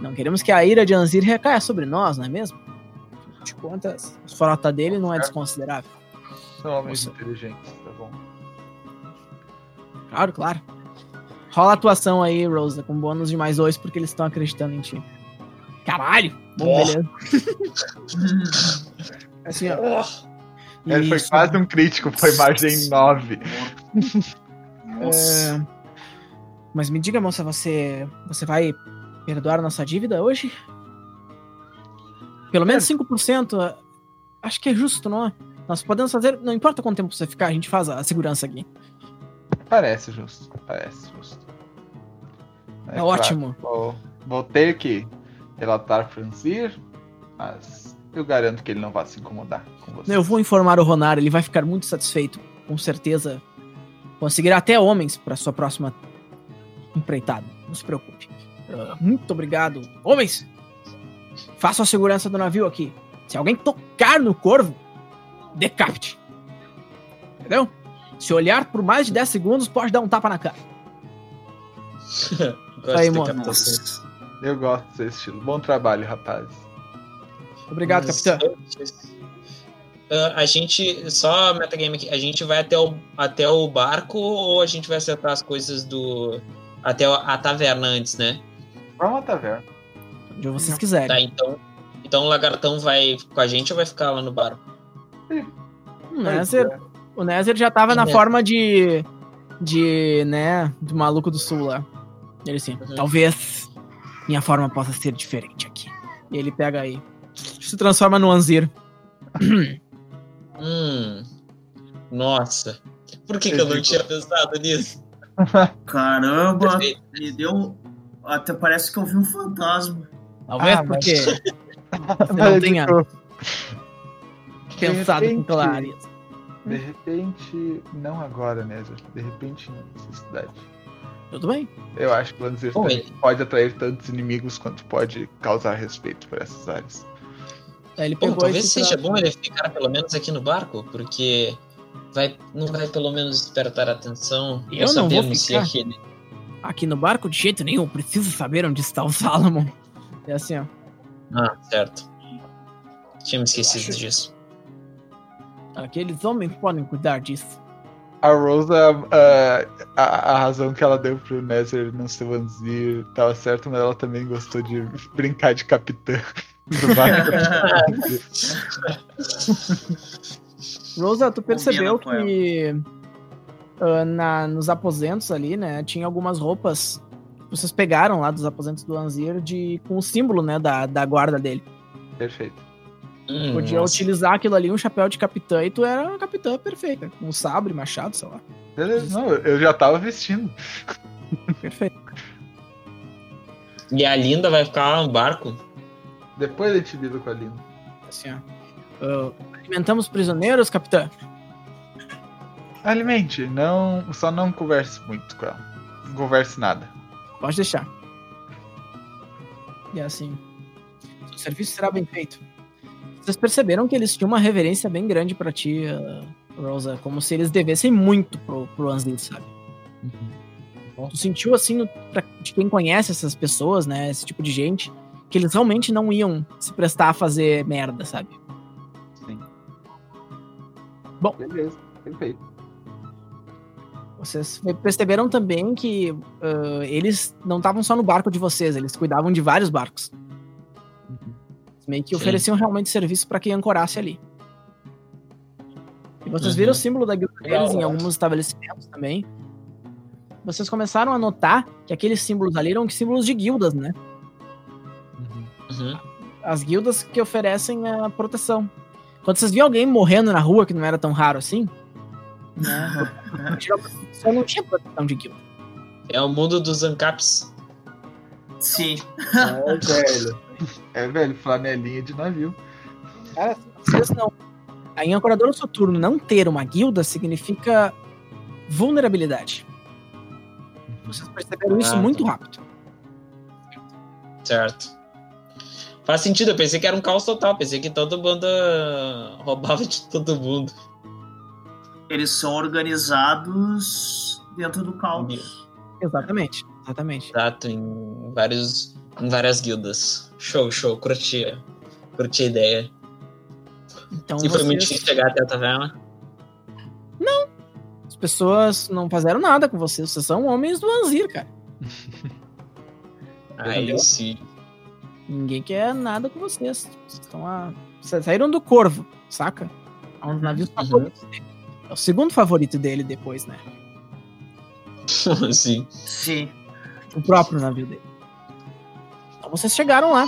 não queremos que a ira de Anzir recaia sobre nós, não é mesmo? De contas, a frota dele não é desconsiderável. São homens Nossa. inteligentes, tá bom? Claro, claro. Rola a atuação aí, Rosa, com bônus de mais dois, porque eles estão acreditando em ti. Caralho! Bom, Ó. beleza. Assim, ó. Ele foi Isso. quase um crítico, foi margem 9. Nossa. É, Mas me diga, moça, você você vai perdoar nossa dívida hoje? Pelo menos 5%. é, Acho que é justo, não é? Nós podemos fazer. Não importa quanto tempo você ficar, a gente faz a segurança aqui. Parece justo, parece justo. É, claro, ótimo. vou, vou ter que relatar Franzir, mas eu garanto que ele não vai se incomodar com você. Eu vou informar o Ronar, ele vai ficar muito satisfeito. Com certeza conseguirá até homens para sua próxima empreitada. Não se preocupe. Ah, muito obrigado. Homens! Façam a segurança do navio aqui. Se alguém tocar no corvo, decapite. Entendeu? Se olhar por mais de 10 segundos, pode dar um tapa na cara. Gosto Aí, captação. Eu gosto desse estilo. Bom trabalho, rapazes. Obrigado, Mas capitão. antes, ah, a gente, só metagame aqui, a gente vai até o, até o barco ou a gente vai acertar as coisas do. Até a taverna antes, né? Vamos à taverna. Onde vocês quiserem. Tá, então. Então o lagartão vai com a gente ou vai ficar lá no barco? O Nézer, o Nézer já tava na É. forma de. De. né? Do maluco do sul lá. Ele assim, Uhum. talvez minha forma possa ser diferente aqui. E ele pega aí. Se transforma no Anzir. Hum. Nossa. Por que, que eu não tinha pensado nisso? Caramba, Perfeito. me deu. Até parece que eu vi um fantasma. Talvez Ah, mas- porque você não Mas, tenha tipo, pensado com repente- clareza. De repente, não agora, Nézio. De repente, necessidade. Tudo bem? Eu acho que o também ele- pode atrair tantos inimigos quanto pode causar respeito por essas áreas. Aí ele pegou talvez seja bom ele ficar pelo menos aqui no barco, porque vai, não vai pelo menos despertar a atenção. Eu não vou sabemos se ficar. aquele. aqui no barco de jeito nenhum. Preciso saber onde está o Salomon. É assim, ó. Ah, certo. Tinha me esquecido disso. Aqueles homens podem cuidar disso. A Rosa, a, a, a razão que ela deu pro Nether não ser Vanzir tava certo, mas ela também gostou de brincar de capitã. Rosa, tu percebeu que ah, na, nos aposentos ali, né, tinha algumas roupas que vocês pegaram lá dos aposentos do Anzir de, com o símbolo, né, da, da guarda dele. Perfeito. Hum, Podia nossa. utilizar aquilo ali, um chapéu de capitã, e tu era uma capitã perfeita. Com um sabre, machado, sei lá. Beleza, não, eu já tava vestindo. Perfeito. E a Linda vai ficar lá no barco? Depois a gente lida com a Lina. Assim, ó. Ah, alimentamos prisioneiros, capitã? Alimente, não, só não converse muito com ela. Não converse nada. Pode deixar. E assim, o serviço será bem feito. Vocês perceberam que eles tinham uma reverência bem grande pra ti, ah, Rosa, como se eles devessem muito pro, pro Anzil, sabe? Tu sentiu assim, no, pra, de quem conhece essas pessoas, né, esse tipo de gente, que eles realmente não iam se prestar a fazer merda, sabe? Sim. Bom. Beleza, perfeito. Vocês perceberam também que ah, eles não estavam só no barco de vocês, eles cuidavam de vários barcos. Meio que Sim. ofereciam realmente serviço para quem ancorasse ali. E vocês Uhum. viram o símbolo da guilda Legal, deles em alguns estabelecimentos também. Vocês começaram a notar que aqueles símbolos ali eram símbolos de guildas, né? Uhum. As guildas que oferecem a proteção. Quando vocês viam alguém morrendo na rua, que não era tão raro assim, né? Só não tinha proteção de guilda. É o mundo dos ANCAPs. Sim. É, velho. É, velho, flanelinha de navio. Cara, vocês não. Em Ancorador Soturno, não ter uma guilda significa vulnerabilidade. Vocês perceberam isso Ah, muito tá. rápido. Certo. Faz sentido, eu pensei que era um caos total. Pensei que todo mundo ah, roubava de todo mundo. Eles são organizados dentro do caos. Exatamente, exatamente. Exato, em, vários, em várias guildas. Show, show, curti. Curti a ideia. Então e foi muito difícil chegar até a taverna. as pessoas não fizeram nada com vocês. Vocês são homens do Anzir, cara. Aí sim. Ninguém quer nada com vocês. Vocês estão a... Vocês saíram do Corvo, saca? É um dos navios favoritos dele. É o segundo favorito dele depois, né? sim. Sim. o próprio navio dele. Então vocês chegaram lá.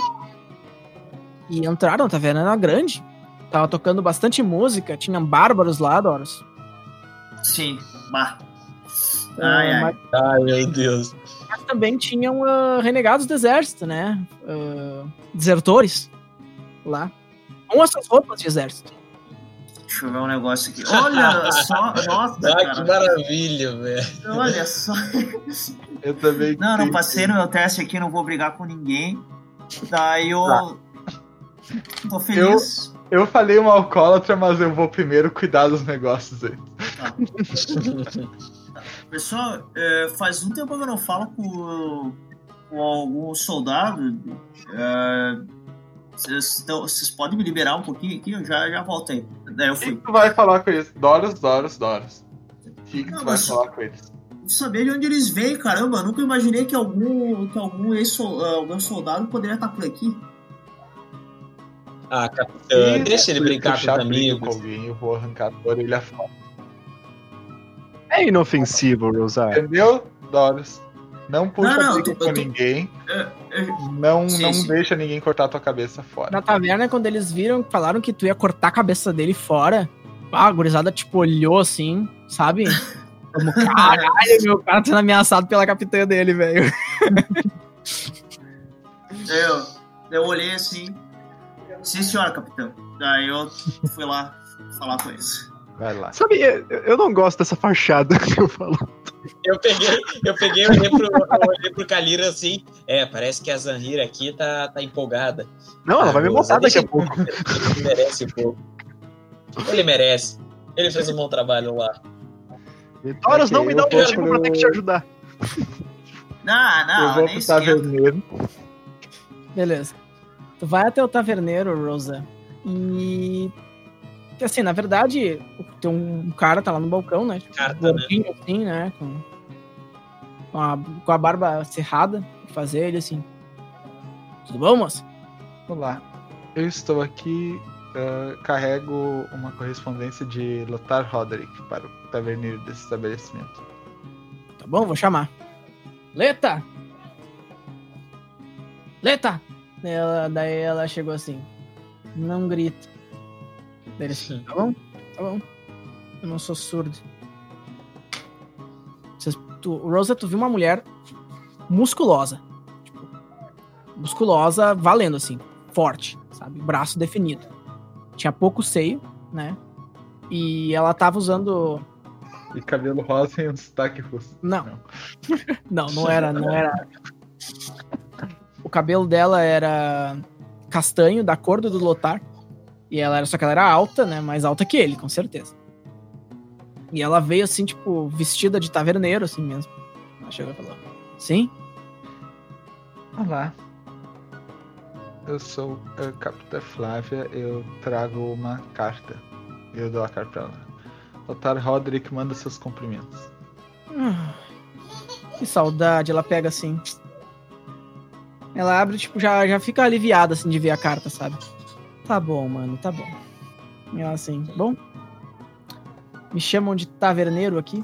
E entraram, tá vendo? Era grande. Tava tocando bastante música, tinha bárbaros lá, Doros. Sim. Bah. Ah, Ai, ai. Mas, Ai, meu Deus. Também tinham ah, renegados do exército, né? Ah, desertores lá. Com essas roupas de exército. Deixa eu ver um negócio aqui. Olha só. Nossa, Ah, que cara. maravilha, velho. Olha só. Eu também. Não, não passei no meu teste aqui, não vou brigar com ninguém. Daí eu. Tá. Tô feliz. Eu falei uma alcoólatra, mas eu vou primeiro cuidar dos negócios aí. Pessoal, é, faz um tempo que eu não falo com, com algum soldado. É, Vocês vocês podem me liberar um pouquinho aqui? Eu já, já voltei. Daí eu O que tu vai falar com eles? Doros, Doros, Doros. O que, que Não, tu vai falar com eles? Saber de onde eles vêm, caramba. Eu nunca imaginei que algum, que algum, ex algum soldado poderia estar por aqui. Ah, capitã, Ih, deixa ele se brincar com os amigos. Com alguém, eu vou arrancar a orelha fora. É inofensivo, Rosar. Entendeu, Doros? Não puxa Não, não, tô- com tô- ninguém. É, é, Não, Sim, não sim. deixa ninguém cortar tua cabeça fora. Na taverna, quando eles viram, falaram que tu ia cortar a cabeça dele fora. Ah, a gurizada, tipo, olhou assim, sabe? Como, caralho, meu cara tá sendo ameaçado pela capitã dele, velho. eu, eu olhei assim. Sim, senhora, capitão. Daí eu fui lá falar com eles. Vai lá. Sabe, eu, eu não gosto dessa fachada que eu falo. Eu peguei, eu peguei, olhei pro, olhei pro Kalira assim. É, parece que a Zanhira aqui tá, tá empolgada. Não, ela vai me Ah, deixa daqui a pouco. Ele merece um pouco. Ele merece. Ele fez um bom trabalho lá. Doros, Ok, não me dá um motivo pra ter que te ajudar. Não, não, eu vou nem pro taverneiro. Beleza. Tu vai até o taverneiro, Rosa. E. que, Assim, na verdade, tem um cara tá lá no balcão, né? Tipo, Carta, né? gordinho, assim, né? Com, com, a, com a barba cerrada. Fazer ele assim. Tudo bom, moça? Olá. Eu estou aqui. ah, carrego uma correspondência de Lothar Roderick para o taverneiro desse estabelecimento. Tá bom, vou chamar. Leta! Leta! Ela, daí ela chegou assim. Não grita. Assim, tá bom? Tá bom. Eu não sou surdo. Vocês- tu, Rosa, tu viu uma mulher musculosa. Tipo, musculosa, valendo assim. Forte, sabe? Braço definido. Tinha pouco seio, né? E ela tava usando E cabelo rosa e um destaque russo. não. Não, não era, não era. O cabelo dela era castanho, da cor do do Lotar. E ela era, só que ela era alta, né? Mais alta que ele, com certeza. E ela veio assim, tipo, vestida de taverneiro, assim mesmo. Ela chegou e falou: Sim? Olá. Eu sou a Capitã Flávia, eu trago uma carta. Eu dou a carta pra ela. Lothar Roderick manda seus cumprimentos. Ah, que saudade, ela pega assim. Ela abre, tipo, já, já fica aliviada assim de ver a carta, sabe? Tá bom, mano, tá bom. E ela assim, bom. Me chamam de taverneiro aqui.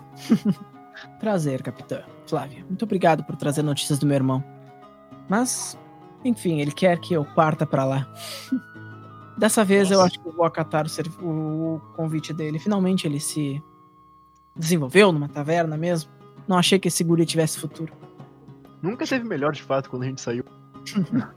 Prazer, capitã. Flávia, muito obrigado por trazer notícias do meu irmão. Mas, enfim, ele quer que eu parta pra lá. Dessa vez eu Nossa. acho que eu vou acatar o, o convite dele. Finalmente ele se desenvolveu numa taverna mesmo. Não achei que esse guri tivesse futuro. Nunca teve melhor, de fato, quando a gente saiu.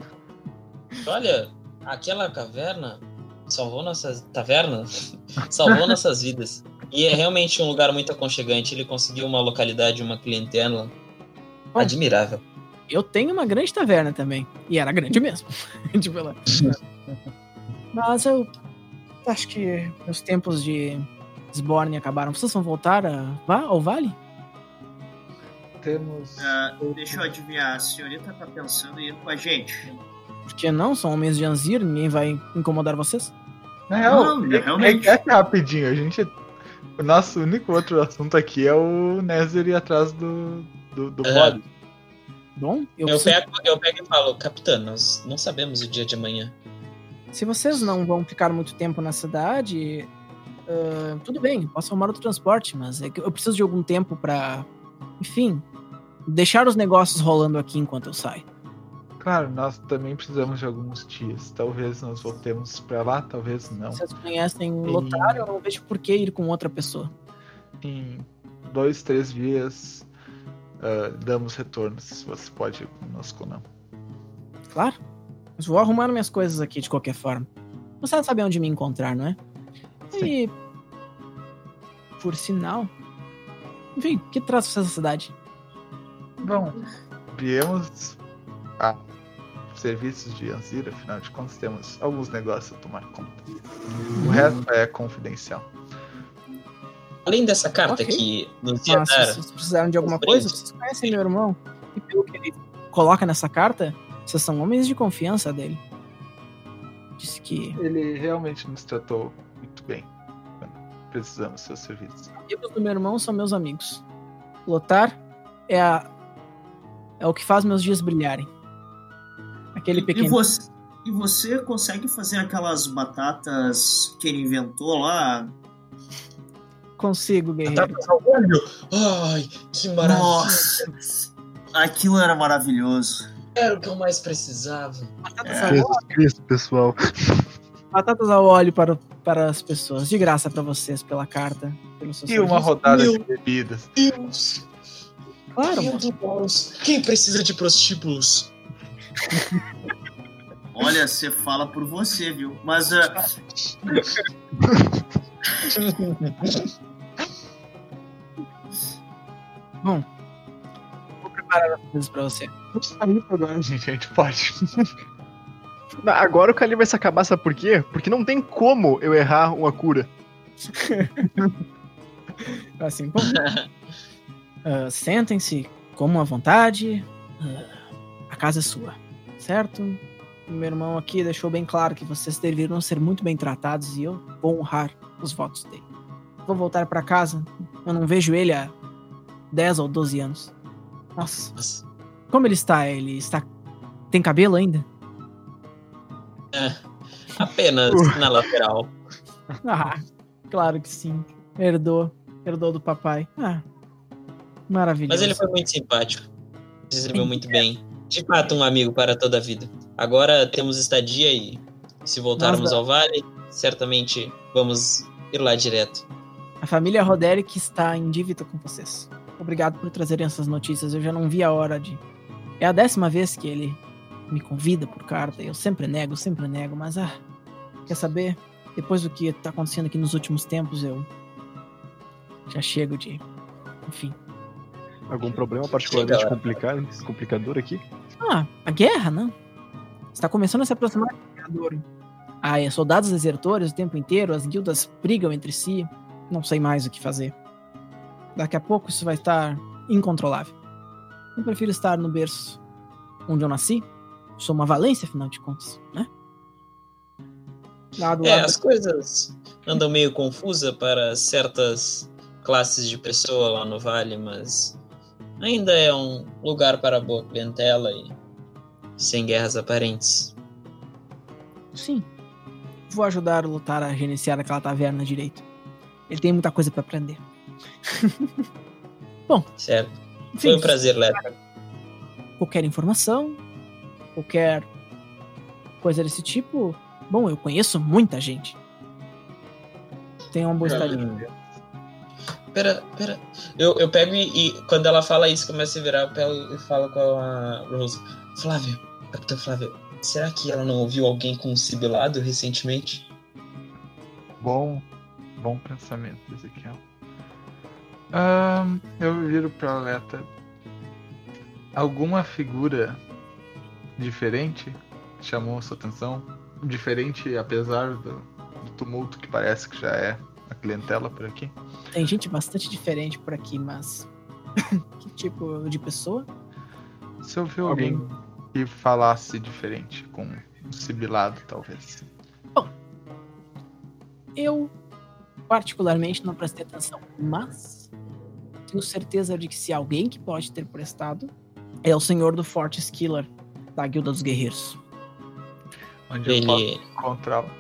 Olha, aquela caverna salvou nossas. Taverna? salvou nossas vidas. E é realmente um lugar muito aconchegante. Ele conseguiu uma localidade, uma clientela Bom. admirável. Eu tenho uma grande taverna também. E era grande mesmo. tipo, ela... Mas eu acho que meus tempos de Sborne acabaram. Vocês vão voltar a... Vá- ao vale? Temos. Ah, deixa eu adivinhar, a senhorita tá pensando em ir com a gente. Porque não, são homens de Anzir, ninguém vai incomodar vocês. Na real, Não, é, realmente. é, é rapidinho, a gente. O nosso único outro assunto aqui é o Nether ir atrás do, do, do bode. Bom, eu Eu preciso- pego, eu pego e falo, capitã, nós não sabemos o dia de amanhã. se vocês não vão ficar muito tempo na cidade, ah, tudo bem, posso arrumar outro transporte, mas é que eu preciso de algum tempo pra, enfim, deixar os negócios rolando aqui enquanto eu saio. Claro, nós também precisamos de alguns dias. Talvez nós voltemos pra lá, talvez não. Vocês conhecem Sim. Lotário, eu não vejo por que ir com outra pessoa. Em dois, três dias ah, damos retorno, se você pode ir conosco ou não. Claro. Mas vou arrumar minhas coisas aqui de qualquer forma. Você sabe onde me encontrar, não é? E. Por sinal. Enfim, o que traz vocês à cidade? Bom, viemos a serviços de Anzir, afinal de contas temos alguns negócios a tomar conta. O resto é confidencial. Além dessa carta Ok. que nos ia se dar, vocês precisaram de alguma coisa, vocês conhecem meu irmão. E pelo que ele coloca nessa carta, vocês são homens de confiança dele. Disse que Ele realmente nos tratou muito bem quando precisamos dos seus serviços. amigos do meu irmão são meus amigos. Lotar é a. É o que faz meus dias brilharem. Aquele E pequeno. você, e você consegue fazer aquelas batatas que ele inventou lá? Consigo, guerreiro. Batatas ao olho. Ai, que maravilha. Nossa! Aquilo era maravilhoso. Era o que eu mais precisava. Batatas, É. ao óleo, Cristo, pessoal. batatas ao óleo para, para as pessoas. De graça para vocês, pela carta. Pelo seu E uma rodada Meu de bebidas. Deus! Claro, Meu. Deus! Quem precisa de prostíbulos? Olha, você fala por você, viu? Mas ah, Bom, vou preparar as coisas para você. Agora, gente, a gente pode. Agora o Kali vai se acabar, sabe por quê? Porque não tem como eu errar uma cura. Assim, bom. Ah, Sentem-se, comam à vontade. A casa é sua, certo? Meu irmão aqui deixou bem claro que vocês deveriam ser muito bem tratados e eu vou honrar os votos dele. Vou voltar para casa. Eu não vejo ele há 10 ou 12 anos. Nossa, Nossa. como ele está? Ele está. Tem cabelo ainda? Apenas na lateral. Ah, claro que sim. Herdou. Herdou do papai. Ah, maravilhoso. Mas ele foi muito simpático. Recebeu muito bem. De fato, um amigo para toda a vida. Agora temos estadia e se voltarmos Nossa. ao vale, certamente vamos ir lá direto. A família Roderick está em dívida com vocês. Obrigado por trazerem essas notícias. Eu já não vi a hora de. É a décima vez que ele me convida por carta. Eu sempre nego, sempre nego, mas ah. Quer saber? Depois do que tá acontecendo aqui nos últimos tempos, eu. Já chego de. Enfim. Algum problema particularmente complicado, complicador aqui? Ah, a guerra, não? Está começando a se aproximar do Imperador. Ah, soldados desertores o tempo inteiro, as guildas brigam entre si. Não sei mais o que fazer. Daqui a pouco isso vai estar incontrolável. Eu prefiro estar no berço onde eu nasci. Sou uma Valência, afinal de contas, né? Lá do É, lado as coisas andam meio confusas para certas classes de pessoa lá no vale, mas ainda é um lugar para boa clientela e sem guerras aparentes. Sim. Vou ajudar o Lutar a gerenciar aquela taverna direito. Ele tem muita coisa pra aprender. Certo? Enfim, Foi um prazer, Leto. qualquer informação, qualquer coisa desse tipo, bom, eu conheço muita gente. Tenha uma boa estadia. Pera, pera. Eu, eu pego e, e quando ela fala isso, começa a virar, eu pego e falo com a Rose. Flávio, Capitão Flávio, será que ela não ouviu alguém com um sibilado recentemente? Bom, bom pensamento, Ezequiel. Ahn, eu viro pra Leta. Alguma figura diferente chamou sua atenção? Diferente, apesar do, do tumulto que parece que já é clientela por aqui? Tem gente bastante diferente por aqui, mas. que tipo de pessoa? Se eu vi alguém que falasse diferente, com um sibilado, talvez. Eu, particularmente, não prestei atenção, mas tenho certeza de que se alguém que pode ter prestado é o senhor do Forte Skiller, da Guilda dos Guerreiros. Onde eu posso Ele. encontrá-lo.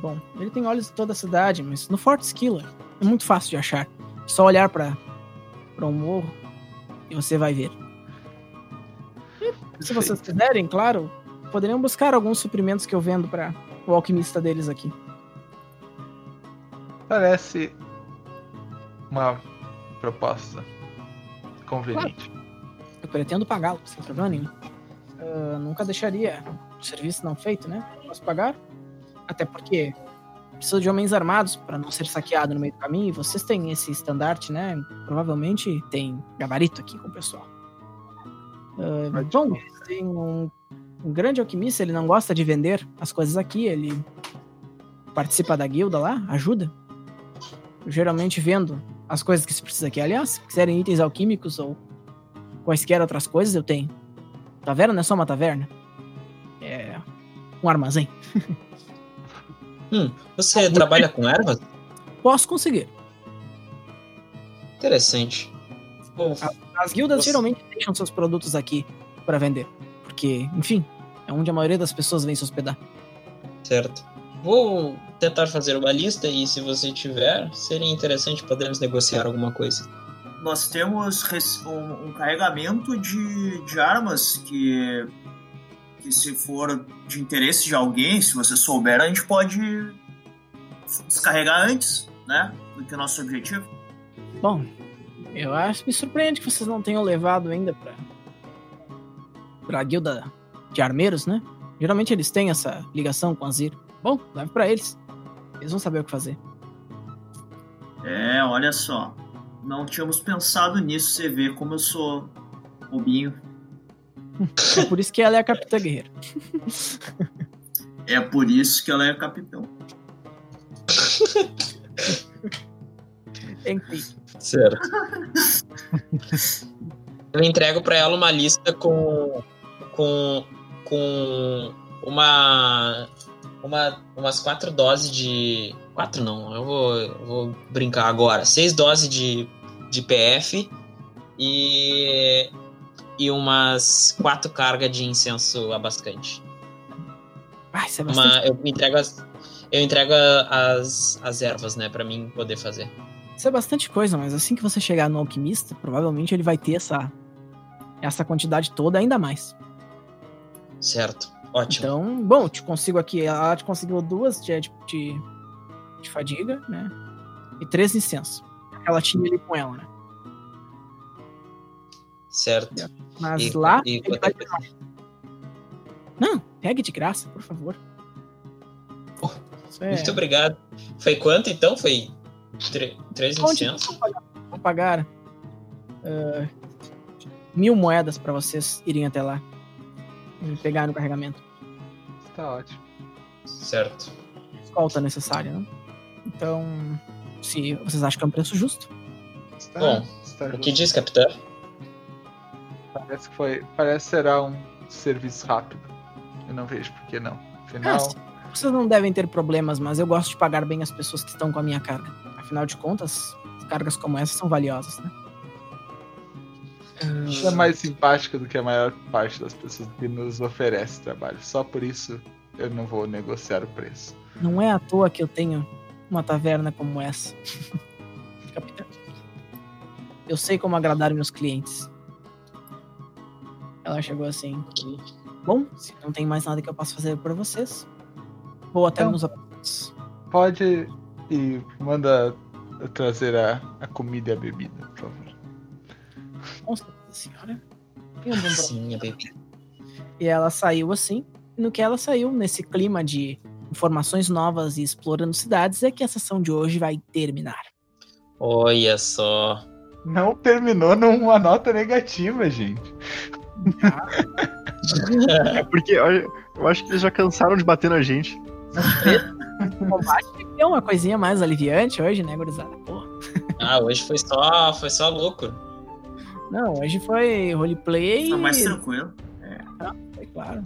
Bom, ele tem olhos em toda a cidade, mas no Forte Skiller é muito fácil de achar. É só olhar para para um morro e você vai ver. Se vocês quiserem, claro, poderiam buscar alguns suprimentos que eu vendo para o alquimista deles aqui. Parece uma proposta conveniente. Eu pretendo pagá-lo, sem problema nenhum. Ah, nunca deixaria o serviço não feito, né? Posso pagar? Até porque preciso de homens armados para não ser saqueado no meio do caminho. E vocês têm esse estandarte, né? Provavelmente tem gabarito aqui com o pessoal. Pode bom, tem um, um grande alquimista, ele não gosta de vender as coisas aqui, ele participa da guilda lá, ajuda. Eu geralmente vendo as coisas que se precisa aqui. Aliás, se quiserem itens alquímicos ou quaisquer outras coisas, eu tenho. Taverna não é só uma taverna. É um armazém. Hum, você trabalha com ervas? Posso conseguir. Interessante. Bom, As guildas Nossa. geralmente deixam seus produtos aqui para vender. Porque, enfim, é onde a maioria das pessoas vem se hospedar. certo. Vou tentar fazer uma lista e se você tiver, seria interessante podermos negociar alguma coisa. Nós temos um, um carregamento de, de armas que, que, se for de interesse de alguém, se você souber, a gente pode descarregar antes, né? Do que o nosso objetivo. Bom, eu acho me surpreende que vocês não tenham levado ainda pra, pra guilda de armeiros, né? Geralmente eles têm essa ligação com a Zir. Bom, leve pra eles. Eles vão saber o que fazer. É, olha só. Não tínhamos pensado nisso, você vê como eu sou bobinho. É por isso que ela é a capitã guerreira. É por isso que ela é capitão. Enfim. Certo. Eu entrego pra ela uma lista com com com uma uma umas quatro doses de quatro não, eu vou, eu vou brincar agora. Seis doses de de PF e e umas quatro cargas de incenso abascante. Ah, isso é bastante. Uma, eu entrego as eu entrego as, as ervas, né, Pra mim poder fazer. Isso é bastante coisa, mas assim que você chegar no alquimista, provavelmente ele vai ter essa, essa quantidade toda, ainda mais. Certo. Ótimo. Então, bom, te consigo aqui. Ela te conseguiu duas de, de, de fadiga, né? E três incensos. Ela tinha ali com ela, né? Certo. Mas E- lá, e vai é. Não, pegue de graça, por favor. Oh, é... Muito obrigado. Foi quanto então? Foi tre- três Onde incensos? vou pagar, vou pagar ah, mil moedas pra vocês irem até lá e pegar no carregamento. Tá ótimo. Certo. Escolta necessária, né? Então, se vocês acham que é um preço justo, Está, Bom, está O que diz, capitão? Parece que foi. Parece será um serviço rápido. Eu não vejo por que não. Afinal, Ah, vocês não devem ter problemas, mas eu gosto de pagar bem as pessoas que estão com a minha carga. Afinal de contas, cargas como essa são valiosas, né? você é mais simpática do que a maior parte das pessoas que nos oferece trabalho. Só por isso eu não vou negociar o preço. Não é à toa que eu tenho uma taverna como essa. Capitão. Eu sei como agradar meus clientes. Ela chegou assim. Bom, se não tem mais nada que eu possa fazer por vocês, vou até Então. nos aposentos. Pode e manda trazer a, a comida e a bebida, por favor. Nossa senhora. Sim, a bebida. E ela saiu assim. E no que ela saiu, nesse clima de informações novas e explorando cidades, é que a sessão de hoje vai terminar. Olha só. Não terminou numa nota negativa, gente. É porque olha, eu acho que eles já cansaram de bater na gente. O combate é uma coisinha mais aliviante hoje, né, gurizada? Porra. Ah, hoje foi só, foi só louco. Não, hoje foi roleplay. Tá mais tranquilo. foi claro.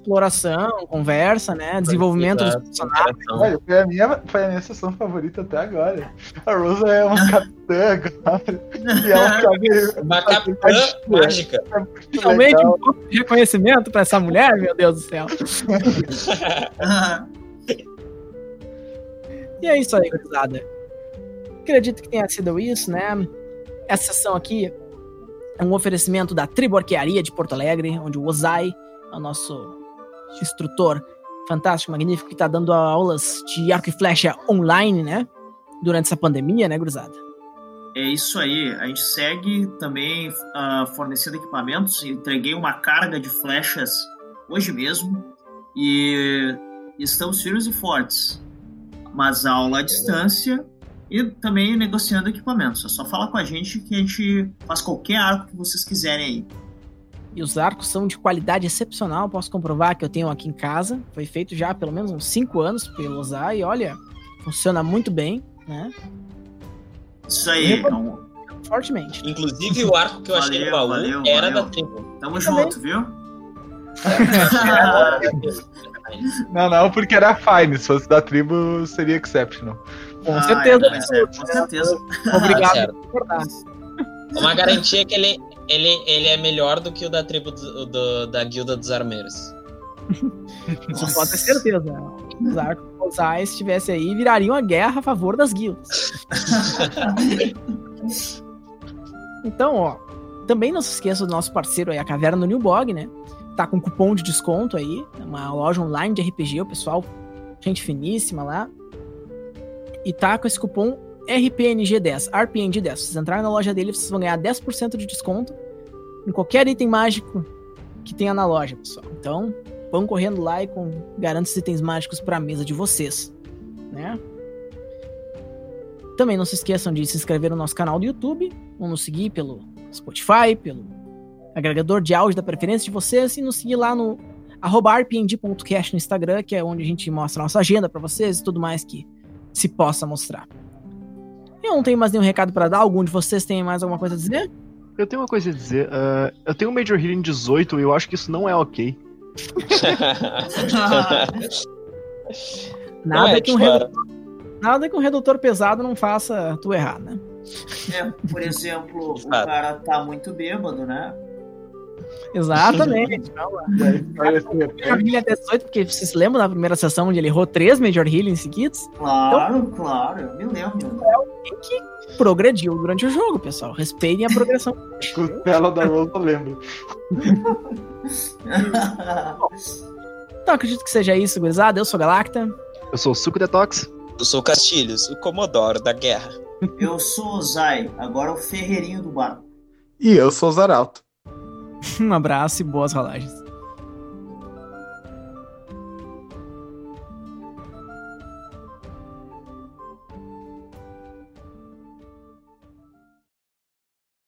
Exploração, conversa, né? Desenvolvimento dos personagens. Olha, foi a, minha, foi a minha sessão favorita até agora. A Rosa é uma capitã agora. E ela sabe. Uma capitã mágica. É Finalmente legal. um pouco de reconhecimento pra essa mulher, meu Deus do céu. E é isso aí, gurizada. Acredito que tenha sido isso, né? Essa sessão aqui é um oferecimento da Tribo Arquearia de Porto Alegre, onde o Ozai é o nosso instrutor fantástico, magnífico, que tá dando aulas de arco e flecha online, né? Durante essa pandemia, né, gurizada? É isso aí. A gente segue também ah, fornecendo equipamentos. Entreguei uma carga de flechas hoje mesmo e estamos firmes e fortes. Mas aula à distância e também negociando equipamentos. É só falar com a gente que a gente faz qualquer arco que vocês quiserem aí. E os arcos são de qualidade excepcional, posso comprovar que eu tenho aqui em casa. Foi feito já há pelo menos uns 5 anos pelo Ozai e olha, funciona muito bem, né? Isso aí. Então, Fortemente. Inclusive, o arco que eu achei no Valeu, baú valeu, era valeu. da tribo. tamo também. junto, viu? Não, não, porque era fine. Se fosse da tribo, seria exceptional. Com Ah, certeza, é, é, com certeza. Obrigado por concordar. Uma garantia que ele, ele, ele é melhor do que o da tribo do, do- da guilda dos armeiros. Isso pode ter certeza. Os arcos se estivesse aí, virariam a guerra a favor das guildas. Então, ó, também não se esqueça do nosso parceiro aí, a Caverna do New Bog, né? Tá com cupom de desconto aí, é uma loja online de RPG, o pessoal, gente finíssima lá. E tá com esse cupom RPNG10, RPNG10. Se vocês entrarem na loja dele, vocês vão ganhar 10% de desconto em qualquer item mágico que tenha na loja, pessoal. Então, vão correndo lá e com, garante os itens mágicos pra mesa de vocês, né? Também não se esqueçam de se inscrever no nosso canal do YouTube, ou nos seguir pelo Spotify, pelo agregador de áudio da preferência de vocês e nos seguir lá no rpnd.cast no Instagram, que é onde a gente mostra a nossa agenda pra vocês e tudo mais que se possa mostrar. Eu não tenho mais nenhum recado pra dar, algum de vocês tem mais alguma coisa a dizer? Eu tenho uma coisa a dizer. ah, eu tenho um Major Healing 18 e eu acho que isso não é ok. Nada, é, que um redutor, nada que um redutor pesado não faça tu errar, né? É, por exemplo, o cara tá muito bêbado, né? Exatamente. Major. Healing é 18, porque vocês lembram da primeira sessão onde ele errou três Major Healing seguidos? Claro, claro, eu me lembro. Tem que progrediu durante o jogo, pessoal. Respeitem a progressão. Costela da Rosa, eu lembro. Então acredito que seja isso, gurizada. Eu sou Galacta. Eu sou o Suco Detox. Eu sou Castilhos, o Comodoro da guerra. eu sou o Zai, agora o ferreirinho do barco. E eu sou o Zaralto. Um abraço e boas rolagens.